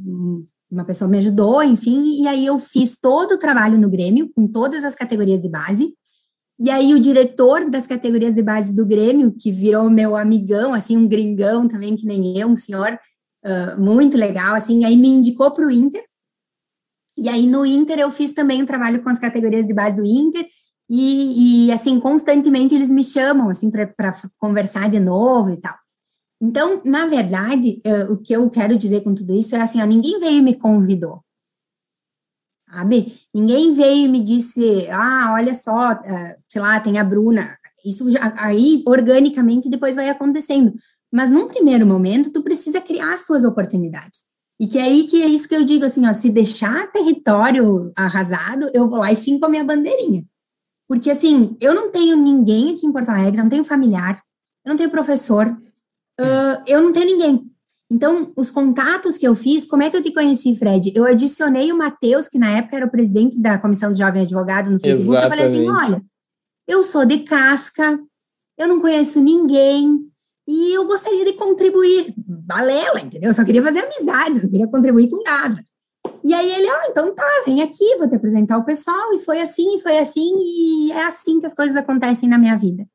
uma pessoa me ajudou, enfim, e aí eu fiz todo o trabalho no Grêmio, com todas as categorias de base, e aí o diretor das categorias de base do Grêmio, que virou meu amigão, assim, um gringão também, que nem eu, um senhor uh, muito legal, assim, aí me indicou para o Inter, e aí no Inter eu fiz também um trabalho com as categorias de base do Inter, e, e assim, constantemente eles me chamam, assim, para conversar de novo e tal. Então, na verdade, uh, o que eu quero dizer com tudo isso é assim, ó, ninguém veio e me convidou, sabe? Ninguém veio e me disse, ah, olha só, uh, sei lá, tem a Bruna. Isso já, aí, organicamente, depois vai acontecendo. Mas, num primeiro momento, tu precisa criar as tuas oportunidades. E que é aí que é isso que eu digo, assim, ó, se deixar território arrasado, eu vou lá e finco a minha bandeirinha. Porque, assim, eu não tenho ninguém aqui em Porto Alegre, não tenho familiar, eu não tenho professor, uh, eu não tenho ninguém. Então, os contatos que eu fiz, como é que eu te conheci, Fred? Eu adicionei o Matheus, que na época era o presidente da Comissão do Jovem Advogado no Facebook, Exatamente. eu falei assim, olha, eu sou de casca, eu não conheço ninguém e eu gostaria de contribuir. Balela, entendeu? Eu só queria fazer amizade, não queria contribuir com nada. E aí ele, ah, então tá, vem aqui, vou te apresentar o pessoal. E foi assim, e foi assim, e é assim que as coisas acontecem na minha vida.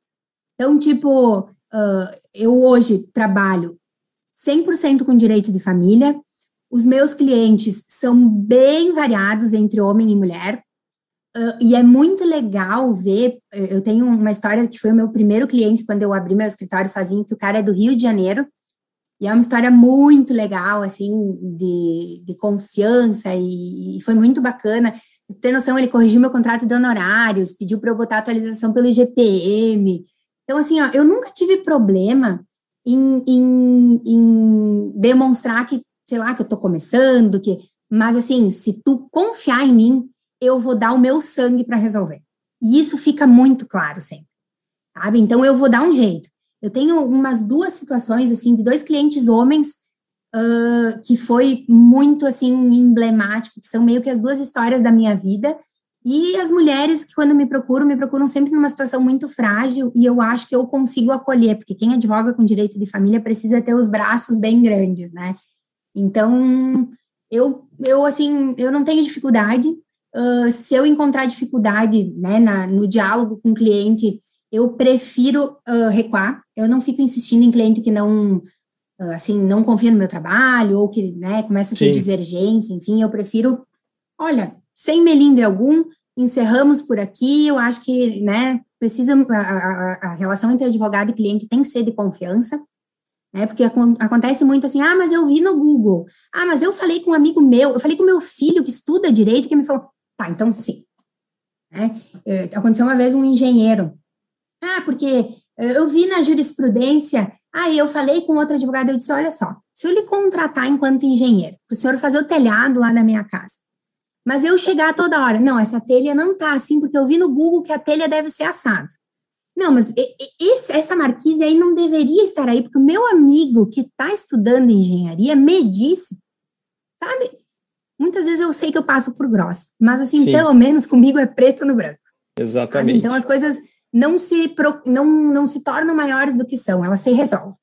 Então, tipo, uh, eu hoje trabalho 100% com direito de família. Os meus clientes são bem variados entre homem e mulher. Uh, e é muito legal ver. Eu tenho uma história que foi o meu primeiro cliente quando eu abri meu escritório sozinho, que o cara é do Rio de Janeiro. E é uma história muito legal, assim, de, de confiança, e, e foi muito bacana. Ter noção, ele corrigiu meu contrato de honorários, pediu para eu botar atualização pelo IGPM. Então, assim, ó, eu nunca tive problema em, em, em demonstrar que, sei lá, que eu estou começando, que, mas assim, se tu confiar em mim, eu vou dar o meu sangue para resolver. E isso fica muito claro sempre, sabe? Então eu vou dar um jeito. Eu tenho umas duas situações assim de dois clientes homens uh, que foi muito assim emblemático, que são meio que as duas histórias da minha vida e as mulheres que, quando me procuram, me procuram sempre numa situação muito frágil, e eu acho que eu consigo acolher, porque quem advoga com direito de família precisa ter os braços bem grandes, né? Então, eu, eu assim, eu não tenho dificuldade. Uh, se eu encontrar dificuldade né, na, no diálogo com o cliente, eu prefiro uh, recuar. Eu não fico insistindo em cliente que não, uh, assim, não confia no meu trabalho, ou que, né, começa a ter Sim. divergência, enfim, eu prefiro, olha, sem melindre algum, encerramos por aqui. Eu acho que, né, precisa a, a, a relação entre advogado e cliente tem que ser de confiança, né? Porque acontece muito assim, ah, mas eu vi no Google, ah, mas eu falei com um amigo meu, eu falei com meu filho que estuda direito que me falou, tá, então sim. Né? É, aconteceu uma vez um engenheiro, ah, porque eu vi na jurisprudência, ah, eu falei com outro advogado, eu disse, olha só, se eu lhe contratar enquanto engenheiro, para o senhor fazer o telhado lá na minha casa, mas eu chegar toda hora, não, essa telha não tá assim, porque eu vi no Google que a telha deve ser assada. Não, mas essa marquise aí não deveria estar aí, porque o meu amigo que está estudando engenharia me disse, sabe? Muitas vezes eu sei que eu passo por grossa, mas assim, Sim. pelo menos comigo é preto no branco. Exatamente. Sabe? Então as coisas não se, não, não se tornam maiores do que são, elas se resolvem,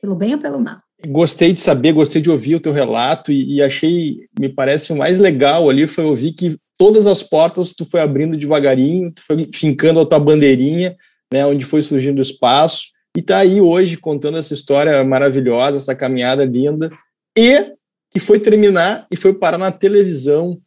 pelo bem ou pelo mal. Gostei de saber, gostei de ouvir o teu relato e, e, achei, me parece o mais legal ali foi ouvir que todas as portas tu foi abrindo devagarinho, tu foi fincando a tua bandeirinha, né, onde foi surgindo o espaço e tá aí hoje contando essa história maravilhosa, essa caminhada linda e que foi terminar e foi parar na televisão.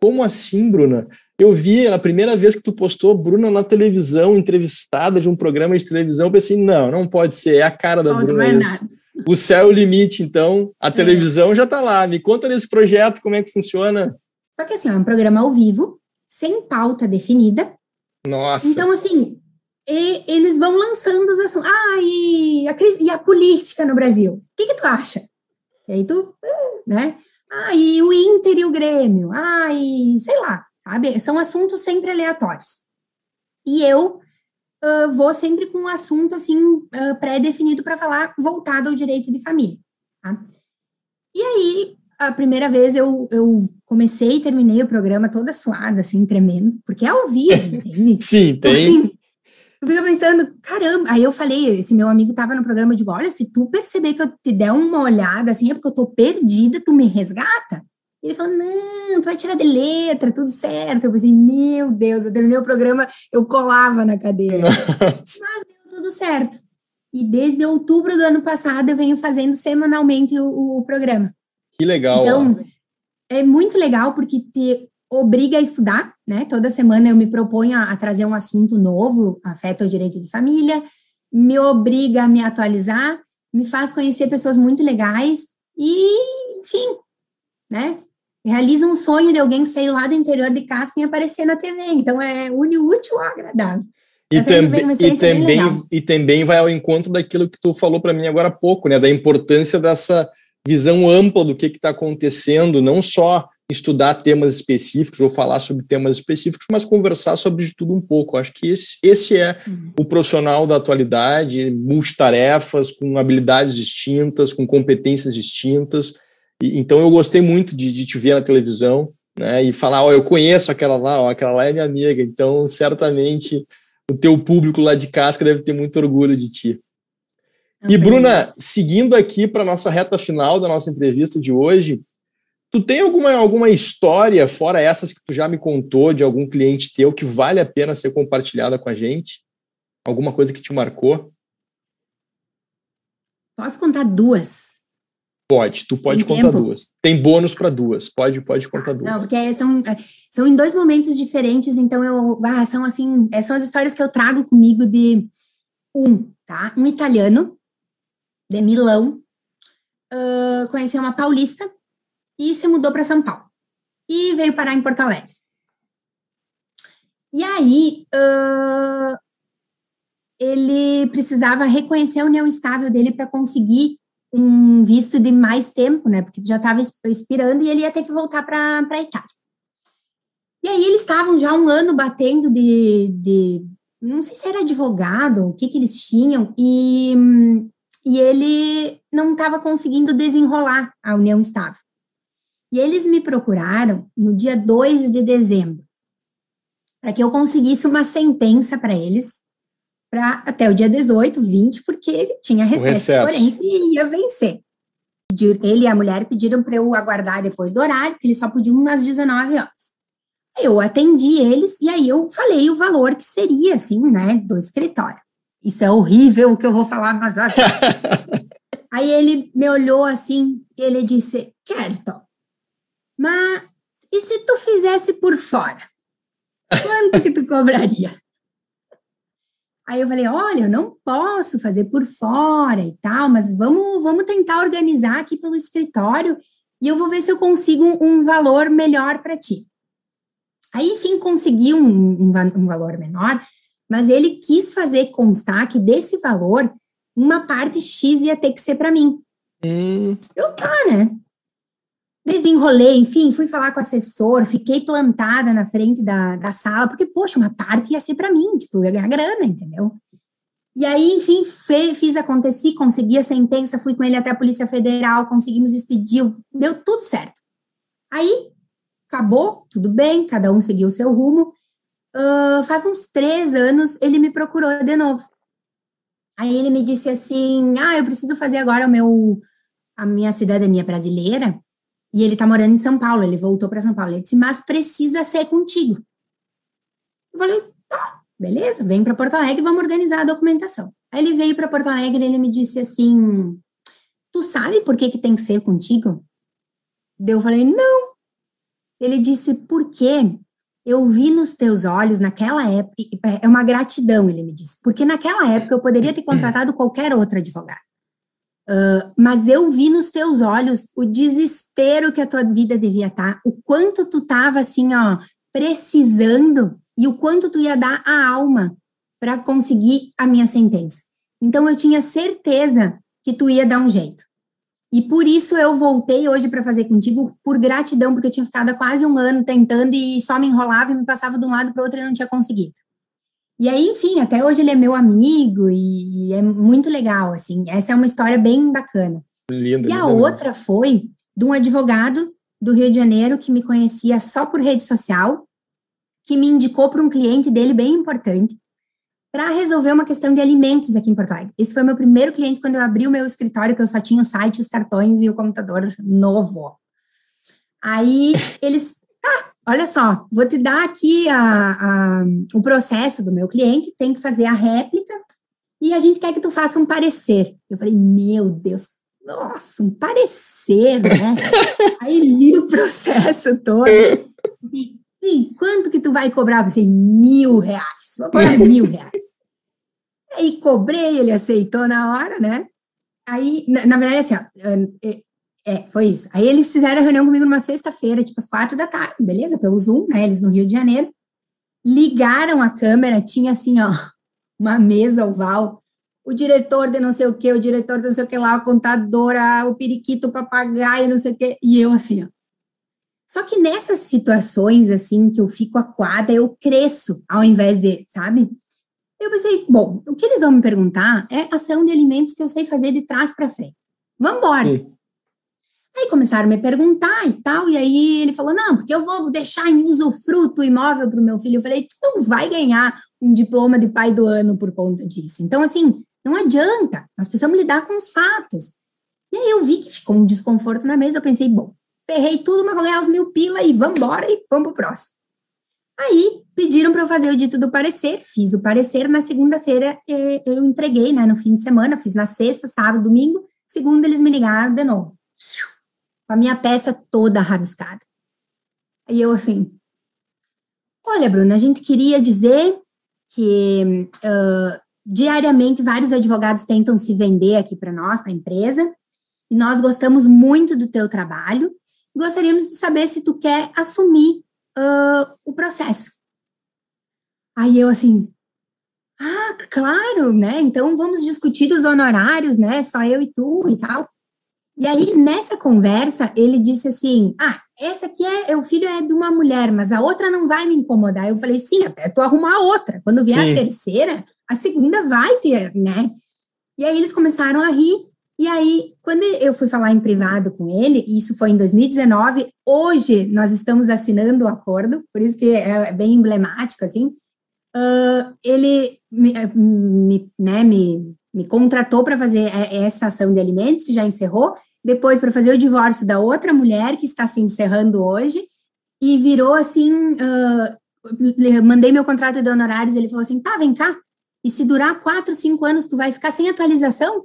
Como assim, Bruna? Eu vi a primeira vez que tu postou Bruna na televisão, entrevistada de um programa de televisão, eu pensei, não, não pode ser, é a cara da não, Bruna. Não é nada. O céu é o limite, então a é. televisão é. já está lá. Me conta desse projeto, como é que funciona. Só que assim, é um programa ao vivo, sem pauta definida. Nossa. Então, assim, e, eles vão lançando os assuntos. Ah, e a, e a política no Brasil? O que, que tu acha? E aí tu, né? Ah, e o Inter e o Grêmio? Ah, e sei lá, sabe? São assuntos sempre aleatórios. E eu uh, vou sempre com um assunto assim uh, pré-definido para falar voltado ao direito de família. Tá? E aí, a primeira vez eu, eu comecei e terminei o programa toda suada, assim, tremendo, porque é ao vivo, entende? Sim, então, tem. Então, assim, eu fico pensando, caramba, aí eu falei, esse meu amigo estava no programa, eu digo, olha, se tu perceber que eu te der uma olhada, assim, é porque eu tô perdida, tu me resgata? Ele falou, não, tu vai tirar de letra, tudo certo. Eu pensei, meu Deus, eu terminei o programa, eu colava na cadeira. Mas deu tudo certo. E desde outubro do ano passado eu venho fazendo semanalmente o, o programa. Que legal. Então, ó. é muito legal porque te obriga a estudar, né? Toda semana eu me proponho a, a trazer um assunto novo, afeta o direito de família, me obriga a me atualizar, me faz conhecer pessoas muito legais e, enfim, né? Realiza um sonho de alguém que saiu lá do interior de casca e aparecer na TV. Então, é une útil ao agradável. E, também, e, também, e também vai ao encontro daquilo que tu falou para mim agora há pouco, né? Da importância dessa visão ampla do que está acontecendo, não só estudar temas específicos ou falar sobre temas específicos, mas conversar sobre de tudo um pouco. Acho que esse, esse é uhum. o profissional da atualidade, multitarefas, com habilidades distintas, com competências distintas, e, então eu gostei muito de, de, te ver na televisão, né? E falar, ó, eu conheço aquela lá, ó, aquela lá é minha amiga. Então certamente o teu público lá de casca deve ter muito orgulho de ti. E Bruna, seguindo aqui para nossa reta final da nossa entrevista de hoje, tu tem alguma, alguma história, fora essas que tu já me contou, de algum cliente teu que vale a pena ser compartilhada com a gente? Alguma coisa que te marcou? Posso contar duas? Pode, tu pode Tem contar tempo? duas. Tem bônus para duas, pode, pode contar duas. Não, porque são, são em dois momentos diferentes, então eu, ah, são assim, é, são as histórias que eu trago comigo de um, tá? Um italiano de Milão uh, conheceu uma paulista e se mudou para São Paulo e veio parar em Porto Alegre. E aí uh, ele precisava reconhecer a união estável dele para conseguir um visto de mais tempo, né? Porque já estava expirando e ele ia ter que voltar para a Itália. E aí eles estavam já um ano batendo de, de, não sei se era advogado, o que que eles tinham, e, e ele não estava conseguindo desenrolar a união estável. E eles me procuraram no dia 2 de dezembro, para que eu conseguisse uma sentença para eles para até o dia 18, 20, porque ele tinha recesso, forense e ia vencer. Ele e a mulher pediram para eu aguardar depois do horário, porque eles só podiam às 19 horas. Eu atendi eles e aí eu falei o valor que seria, assim, né, do escritório. Isso é horrível o que eu vou falar, mas assim. aí ele me olhou assim e ele disse, certo, mas e se tu fizesse por fora? Quanto que tu cobraria? Aí eu falei, olha, eu não posso fazer por fora e tal, mas vamos, vamos tentar organizar aqui pelo escritório e eu vou ver se eu consigo um, um valor melhor para ti. Aí, enfim, consegui um, um, um, valor menor, mas ele quis fazer constar que desse valor, uma parte X ia ter que ser para mim. Hum. Eu tá, né? Desenrolei, enfim, fui falar com o assessor, fiquei plantada na frente da, da sala, porque, poxa, uma parte ia ser para mim, tipo, eu ia ganhar grana, entendeu? E aí, enfim, fe, fiz acontecer, consegui a sentença, fui com ele até a Polícia Federal, conseguimos expedir, deu tudo certo. Aí, acabou, tudo bem, cada um seguiu o seu rumo. Uh, faz uns três anos, ele me procurou de novo. Aí ele me disse assim, ah, eu preciso fazer agora o meu, a minha cidadania brasileira, e ele tá morando em São Paulo, ele voltou para São Paulo. Ele disse, mas precisa ser contigo. Eu falei, tá, beleza, vem para Porto Alegre, vamos organizar a documentação. Aí ele veio para Porto Alegre e ele me disse assim, tu sabe por que que tem que ser contigo? Eu falei, não. Ele disse, por quê? Eu vi nos teus olhos naquela época, é uma gratidão, ele me disse, porque naquela época eu poderia ter contratado qualquer outro advogado. Uh, mas eu vi nos teus olhos o desespero que a tua vida devia estar, tá, o quanto tu estava assim, ó, precisando e o quanto tu ia dar a alma para conseguir a minha sentença. Então eu tinha certeza que tu ia dar um jeito. E por isso eu voltei hoje para fazer contigo, por gratidão, porque eu tinha ficado há quase um ano tentando e só me enrolava e me passava de um lado para o outro e não tinha conseguido. E aí, enfim, até hoje ele é meu amigo e, e é muito legal, assim. Essa é uma história bem bacana. Lindo, e a outra foi de um advogado do Rio de Janeiro que me conhecia só por rede social, que me indicou para um cliente dele bem importante para resolver uma questão de alimentos aqui em Porto Alegre. Esse foi meu primeiro cliente quando eu abri o meu escritório, que eu só tinha o site, os cartões e o computador novo. Aí eles, tá, olha só, vou te dar aqui a, a, o processo do meu cliente, tem que fazer a réplica e a gente quer que tu faça um parecer. Eu falei, meu Deus, nossa, um parecer, né? Aí li o processo todo. E, e quanto que tu vai cobrar? Eu pensei, mil reais. Vou cobrar mil reais. Aí cobrei, ele aceitou na hora, né? Aí, na, na verdade, assim, ó, é, foi isso. Aí eles fizeram a reunião comigo numa sexta-feira, tipo às quatro da tarde, beleza? Pelo Zoom, né? Eles no Rio de Janeiro. Ligaram a câmera, tinha assim, ó, uma mesa oval. O diretor de não sei o que, o diretor de não sei o que lá, a contadora, o periquito, o papagaio, não sei o que. E eu assim, ó. Só que nessas situações, assim, que eu fico aquada, eu cresço, ao invés de, sabe? Eu pensei, bom, o que eles vão me perguntar é ação de alimentos que eu sei fazer de trás para frente. Vamos embora. Aí começaram a me perguntar e tal, e aí ele falou: não, porque eu vou deixar em usufruto imóvel para o meu filho. Eu falei: tu não vai ganhar um diploma de pai do ano por conta disso. Então, assim, não adianta, nós precisamos lidar com os fatos. E aí eu vi que ficou um desconforto na mesa, eu pensei: bom, ferrei tudo, mas vou ganhar os mil pila e vamos embora e vamos pro próximo. Aí pediram para eu fazer o dito do parecer, fiz o parecer, na segunda-feira eh, eu entreguei, né, no fim de semana, fiz na sexta, sábado, domingo, segunda eles me ligaram de novo com a minha peça toda rabiscada. Aí eu assim, olha, Bruna, a gente queria dizer que uh, diariamente vários advogados tentam se vender aqui para nós, para a empresa, e nós gostamos muito do teu trabalho, e gostaríamos de saber se tu quer assumir uh, o processo. Aí eu assim, ah, claro, né? Então vamos discutir os honorários, né? Só eu e tu e tal. E aí, nessa conversa, ele disse assim: Ah, essa aqui é, o filho é de uma mulher, mas a outra não vai me incomodar. Eu falei, sim, até tu arrumar outra. Quando vier sim. a terceira, a segunda vai ter, né? E aí eles começaram a rir. E aí, quando eu fui falar em privado com ele, isso foi em 2019, hoje nós estamos assinando o acordo, por isso que é bem emblemático, assim, uh, ele me, me, né, me me contratou para fazer essa ação de alimentos, que já encerrou, depois para fazer o divórcio da outra mulher, que está se encerrando hoje, e virou assim, uh, mandei meu contrato de honorários, ele falou assim, tá, vem cá, e se durar quatro, cinco anos, tu vai ficar sem atualização?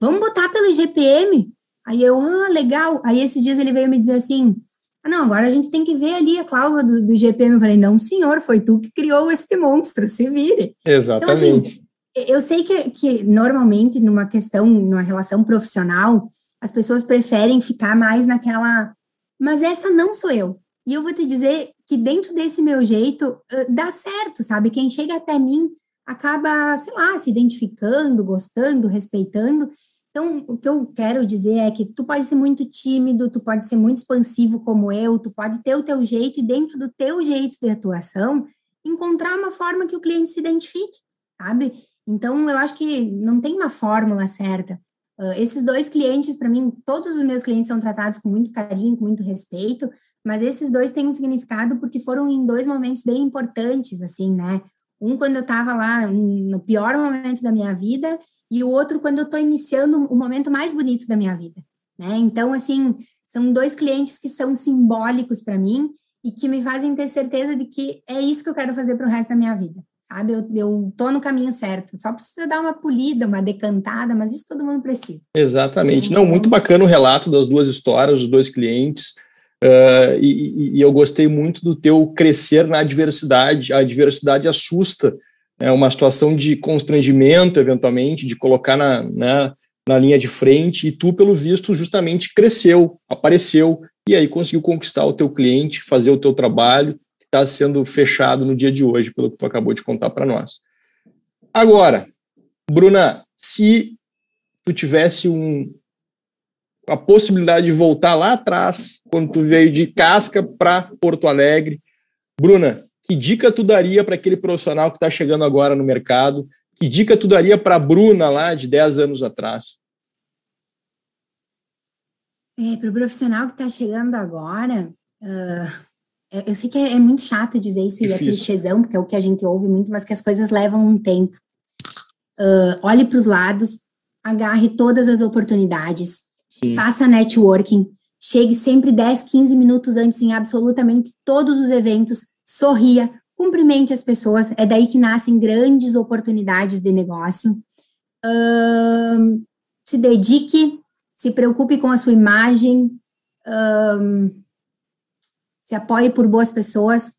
Vamos botar pelo GPM? Aí eu, ah, legal. Aí esses dias ele veio me dizer assim, ah, não, agora a gente tem que ver ali a cláusula do, do GPM. Eu falei, não, senhor, foi tu que criou este monstro, se vire. Exatamente. Então, assim, eu sei que, que normalmente numa questão, numa relação profissional, as pessoas preferem ficar mais naquela, mas essa não sou eu. E eu vou te dizer que dentro desse meu jeito dá certo, sabe? Quem chega até mim acaba, sei lá, se identificando, gostando, respeitando. Então, o que eu quero dizer é que tu pode ser muito tímido, tu pode ser muito expansivo como eu, tu pode ter o teu jeito e dentro do teu jeito de atuação, encontrar uma forma que o cliente se identifique, sabe? Então, eu acho que não tem uma fórmula certa. Uh, esses dois clientes, para mim, todos os meus clientes são tratados com muito carinho, com muito respeito, mas esses dois têm um significado porque foram em dois momentos bem importantes, assim, né? Um quando eu estava lá no pior momento da minha vida e o outro quando eu estou iniciando o momento mais bonito da minha vida, né? Então, assim, são dois clientes que são simbólicos para mim e que me fazem ter certeza de que é isso que eu quero fazer para o resto da minha vida sabe? Eu, eu tô no caminho certo. Só precisa dar uma polida, uma decantada, mas isso todo mundo precisa. Exatamente. Não, muito bacana o relato das duas histórias, dos dois clientes. Uh, e, e, eu gostei muito do teu crescer na adversidade. A adversidade assusta. É né? uma situação de constrangimento, eventualmente, de colocar na, né, na linha de frente. E tu, pelo visto, justamente cresceu, apareceu e aí conseguiu conquistar o teu cliente, fazer o teu trabalho está sendo fechado no dia de hoje, pelo que tu acabou de contar para nós. Agora, Bruna, se tu tivesse um, a possibilidade de voltar lá atrás, quando tu veio de Casca para Porto Alegre, Bruna, que dica tu daria para aquele profissional que está chegando agora no mercado? Que dica tu daria para a Bruna lá de 10 anos atrás? É, para o profissional que está chegando agora, uh, eu sei que é, é muito chato dizer isso Difícil. e é clichêzão, porque é o que a gente ouve muito, mas que as coisas levam um tempo. Uh, olhe para os lados, agarre todas as oportunidades, Sim. faça networking, chegue sempre 10, 15 minutos antes em absolutamente todos os eventos, sorria, cumprimente as pessoas, é daí que nascem grandes oportunidades de negócio. Uh, se dedique, se preocupe com a sua imagem, uh, se apoie por boas pessoas.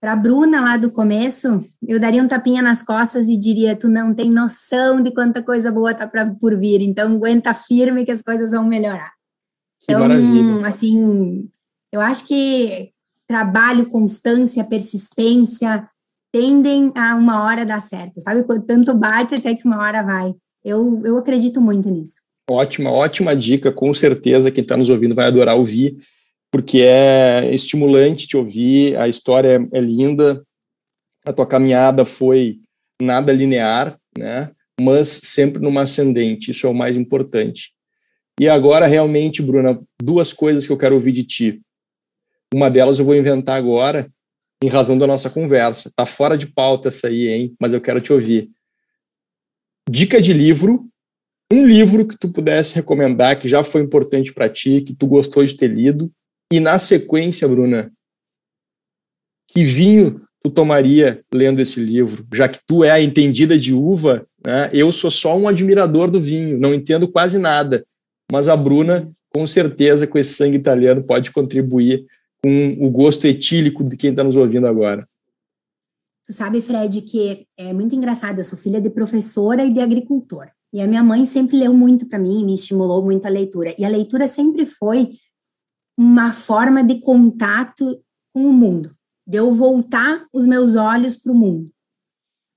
Para a Bruna, lá do começo, eu daria um tapinha nas costas e diria: Tu não tem noção de quanta coisa boa está por vir, então aguenta firme que as coisas vão melhorar. Que então, maravilha. assim, eu acho que trabalho, constância, persistência tendem a uma hora dar certo, sabe? Tanto bate até que uma hora vai. Eu, eu acredito muito nisso. Ótima, ótima dica, com certeza quem está nos ouvindo vai adorar ouvir porque é estimulante te ouvir, a história é, linda, a tua caminhada foi nada linear, né? Mas sempre numa ascendente, isso é o mais importante. E agora, realmente, Bruna, duas coisas que eu quero ouvir de ti. Uma delas eu vou inventar agora, em razão da nossa conversa. Tá fora de pauta essa aí, hein? Mas eu quero te ouvir. Dica de livro, um livro que tu pudesse recomendar que já foi importante para ti, que tu gostou de ter lido, e na sequência, Bruna, que vinho tu tomaria lendo esse livro? Já que tu é a entendida de uva, né? Eu sou só um admirador do vinho, não entendo quase nada, mas a Bruna, com certeza, com esse sangue italiano, pode contribuir com o gosto etílico de quem está nos ouvindo agora. Tu sabe, Fred, que é muito engraçado. Eu sou filha de professora e de agricultor. E a minha mãe sempre leu muito para mim, me estimulou muito a leitura. E a leitura sempre foi uma forma de contato com o mundo, de eu voltar os meus olhos para o mundo.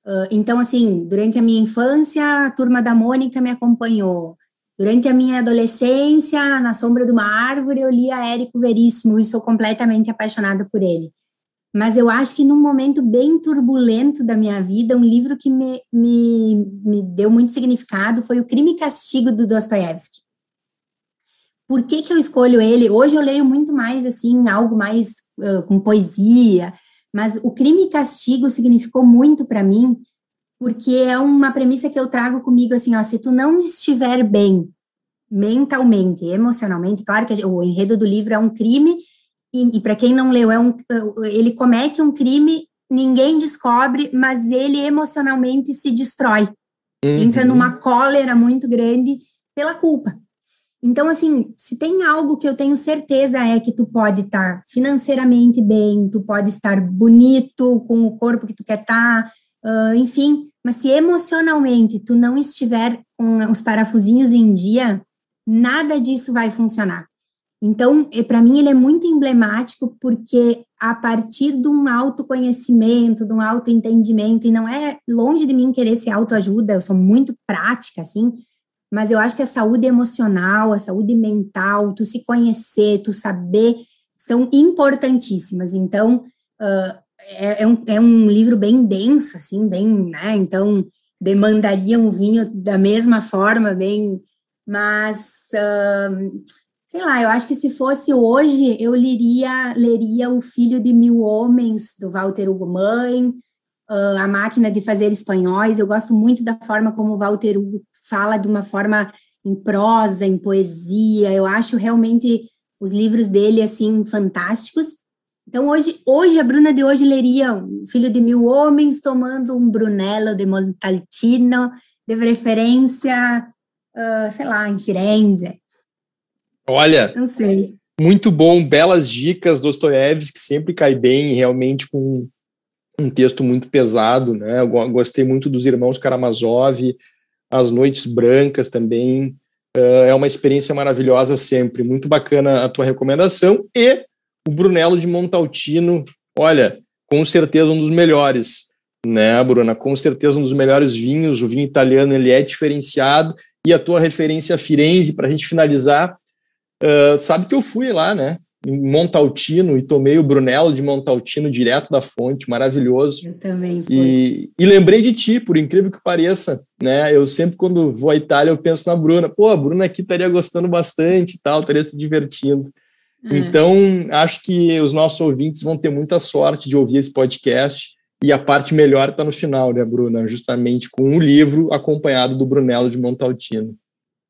Uh, então, assim, durante a minha infância, a turma da Mônica me acompanhou. Durante a minha adolescência, na sombra de uma árvore, eu lia Érico Veríssimo e sou completamente apaixonada por ele. Mas eu acho que num momento bem turbulento da minha vida, um livro que me, me, me deu muito significado foi O Crime e Castigo, do Dostoiévski. Por que, que eu escolho ele? Hoje eu leio muito mais, assim, algo mais uh, com poesia, mas O Crime e Castigo significou muito para mim, porque é uma premissa que eu trago comigo assim, ó, se tu não estiver bem mentalmente, emocionalmente, claro que o enredo do livro é um crime e, e para quem não leu, é um, ele comete um crime, ninguém descobre, mas ele emocionalmente se destrói, uhum. entra numa cólera muito grande pela culpa. Então, assim, se tem algo que eu tenho certeza é que tu pode estar financeiramente bem, tu pode estar bonito com o corpo que tu quer estar, tá, uh, enfim, mas se emocionalmente tu não estiver com os parafusinhos em dia, nada disso vai funcionar. Então, para mim, ele é muito emblemático porque a partir de um autoconhecimento, de um autoentendimento, e não é longe de mim querer ser autoajuda, eu sou muito prática, assim, mas eu acho que a saúde emocional, a saúde mental, tu se conhecer, tu saber, são importantíssimas. Então, uh, é, é, um, é um livro bem denso, assim, bem, né? Então, demandaria um vinho da mesma forma, bem. Mas, uh, sei lá, eu acho que se fosse hoje, eu leria, leria O Filho de Mil Homens, do Walter Hugo Mãe, uh, A Máquina de Fazer Espanhóis. Eu gosto muito da forma como o Walter Hugo fala de uma forma em prosa, em poesia. Eu acho realmente os livros dele, assim, fantásticos. Então, hoje, hoje, a Bruna de hoje leria um Filho de Mil Homens tomando um Brunello de Montalcino, de preferência, uh, sei lá, em Firenze. Olha, não sei. Muito bom, belas dicas, Dostoiévski sempre cai bem, realmente com um texto muito pesado, né? Eu gostei muito dos Irmãos Karamazov, As Noites Brancas também, uh, é uma experiência maravilhosa sempre, muito bacana a tua recomendação e o Brunello de Montaltino, olha, com certeza um dos melhores, né, Bruna? Com certeza um dos melhores vinhos. O vinho italiano ele é diferenciado. E a tua referência a Firenze, para a gente finalizar, uh, sabe que eu fui lá, né? Montaltino e tomei o Brunello de Montaltino direto da fonte, maravilhoso. Eu também fui. E, e lembrei de ti, por incrível que pareça, né? Eu sempre, quando vou à Itália, eu penso na Bruna. Pô, a Bruna aqui estaria gostando bastante e tal, estaria se divertindo. É. Então, acho que os nossos ouvintes vão ter muita sorte de ouvir esse podcast. E a parte melhor está no final, né, Bruna? Justamente com um livro acompanhado do Brunello de Montaltino.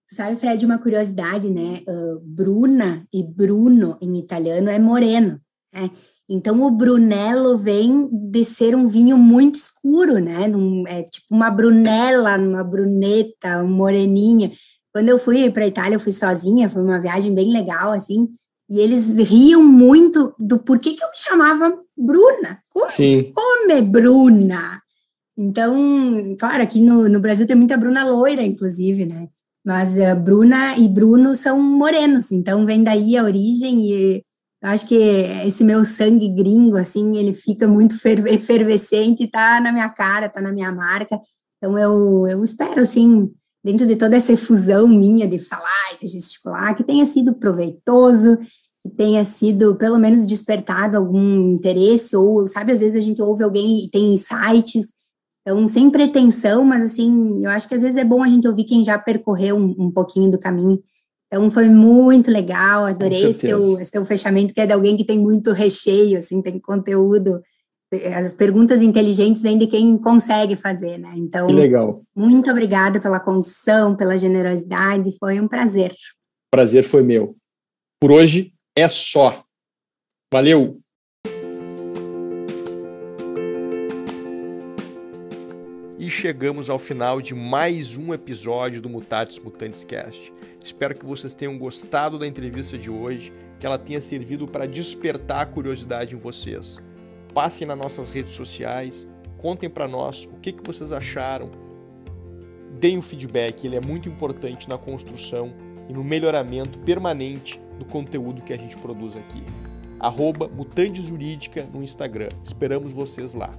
Sabe, Fred, uma curiosidade, né? Uh, Bruna e Bruno em italiano é moreno, né? Então, o Brunello vem de ser um vinho muito escuro, né? Num, é tipo uma brunella, uma bruneta, uma moreninha. Quando eu fui para a Itália, eu fui sozinha, foi uma viagem bem legal, assim. E eles riam muito do porquê que eu me chamava Bruna. Como, Sim. como é Bruna? Então, claro, aqui no, no Brasil tem muita Bruna loira, inclusive, né? Mas uh, Bruna e Bruno são morenos, então vem daí a origem e eu acho que esse meu sangue gringo, assim, ele fica muito efervescente, tá na minha cara, tá na minha marca. Então eu, eu espero, assim, dentro de toda essa efusão minha de falar e de gesticular, que tenha sido proveitoso, que tenha sido, pelo menos, despertado algum interesse, ou, sabe, às vezes a gente ouve alguém e tem insights, então, sem pretensão, mas, assim, eu acho que às vezes é bom a gente ouvir quem já percorreu um, um pouquinho do caminho. Então foi muito legal, adorei esse teu, esse teu fechamento, que é de alguém que tem muito recheio, assim, tem conteúdo. As perguntas inteligentes vêm de quem consegue fazer, né? Então, que legal. muito obrigada pela condição, pela generosidade, foi um prazer. Prazer foi meu. Por hoje é só. Valeu! Chegamos ao final de mais um episódio do Mutatis Mutantes Cast. Espero que vocês tenham gostado da entrevista de hoje, que ela tenha servido para despertar a curiosidade em vocês. Passem nas nossas redes sociais, contem para nós o que, que vocês acharam, deem o feedback, ele é muito importante na construção e no melhoramento permanente do conteúdo que a gente produz aqui. Arroba Mutante Jurídica no Instagram. Esperamos vocês lá.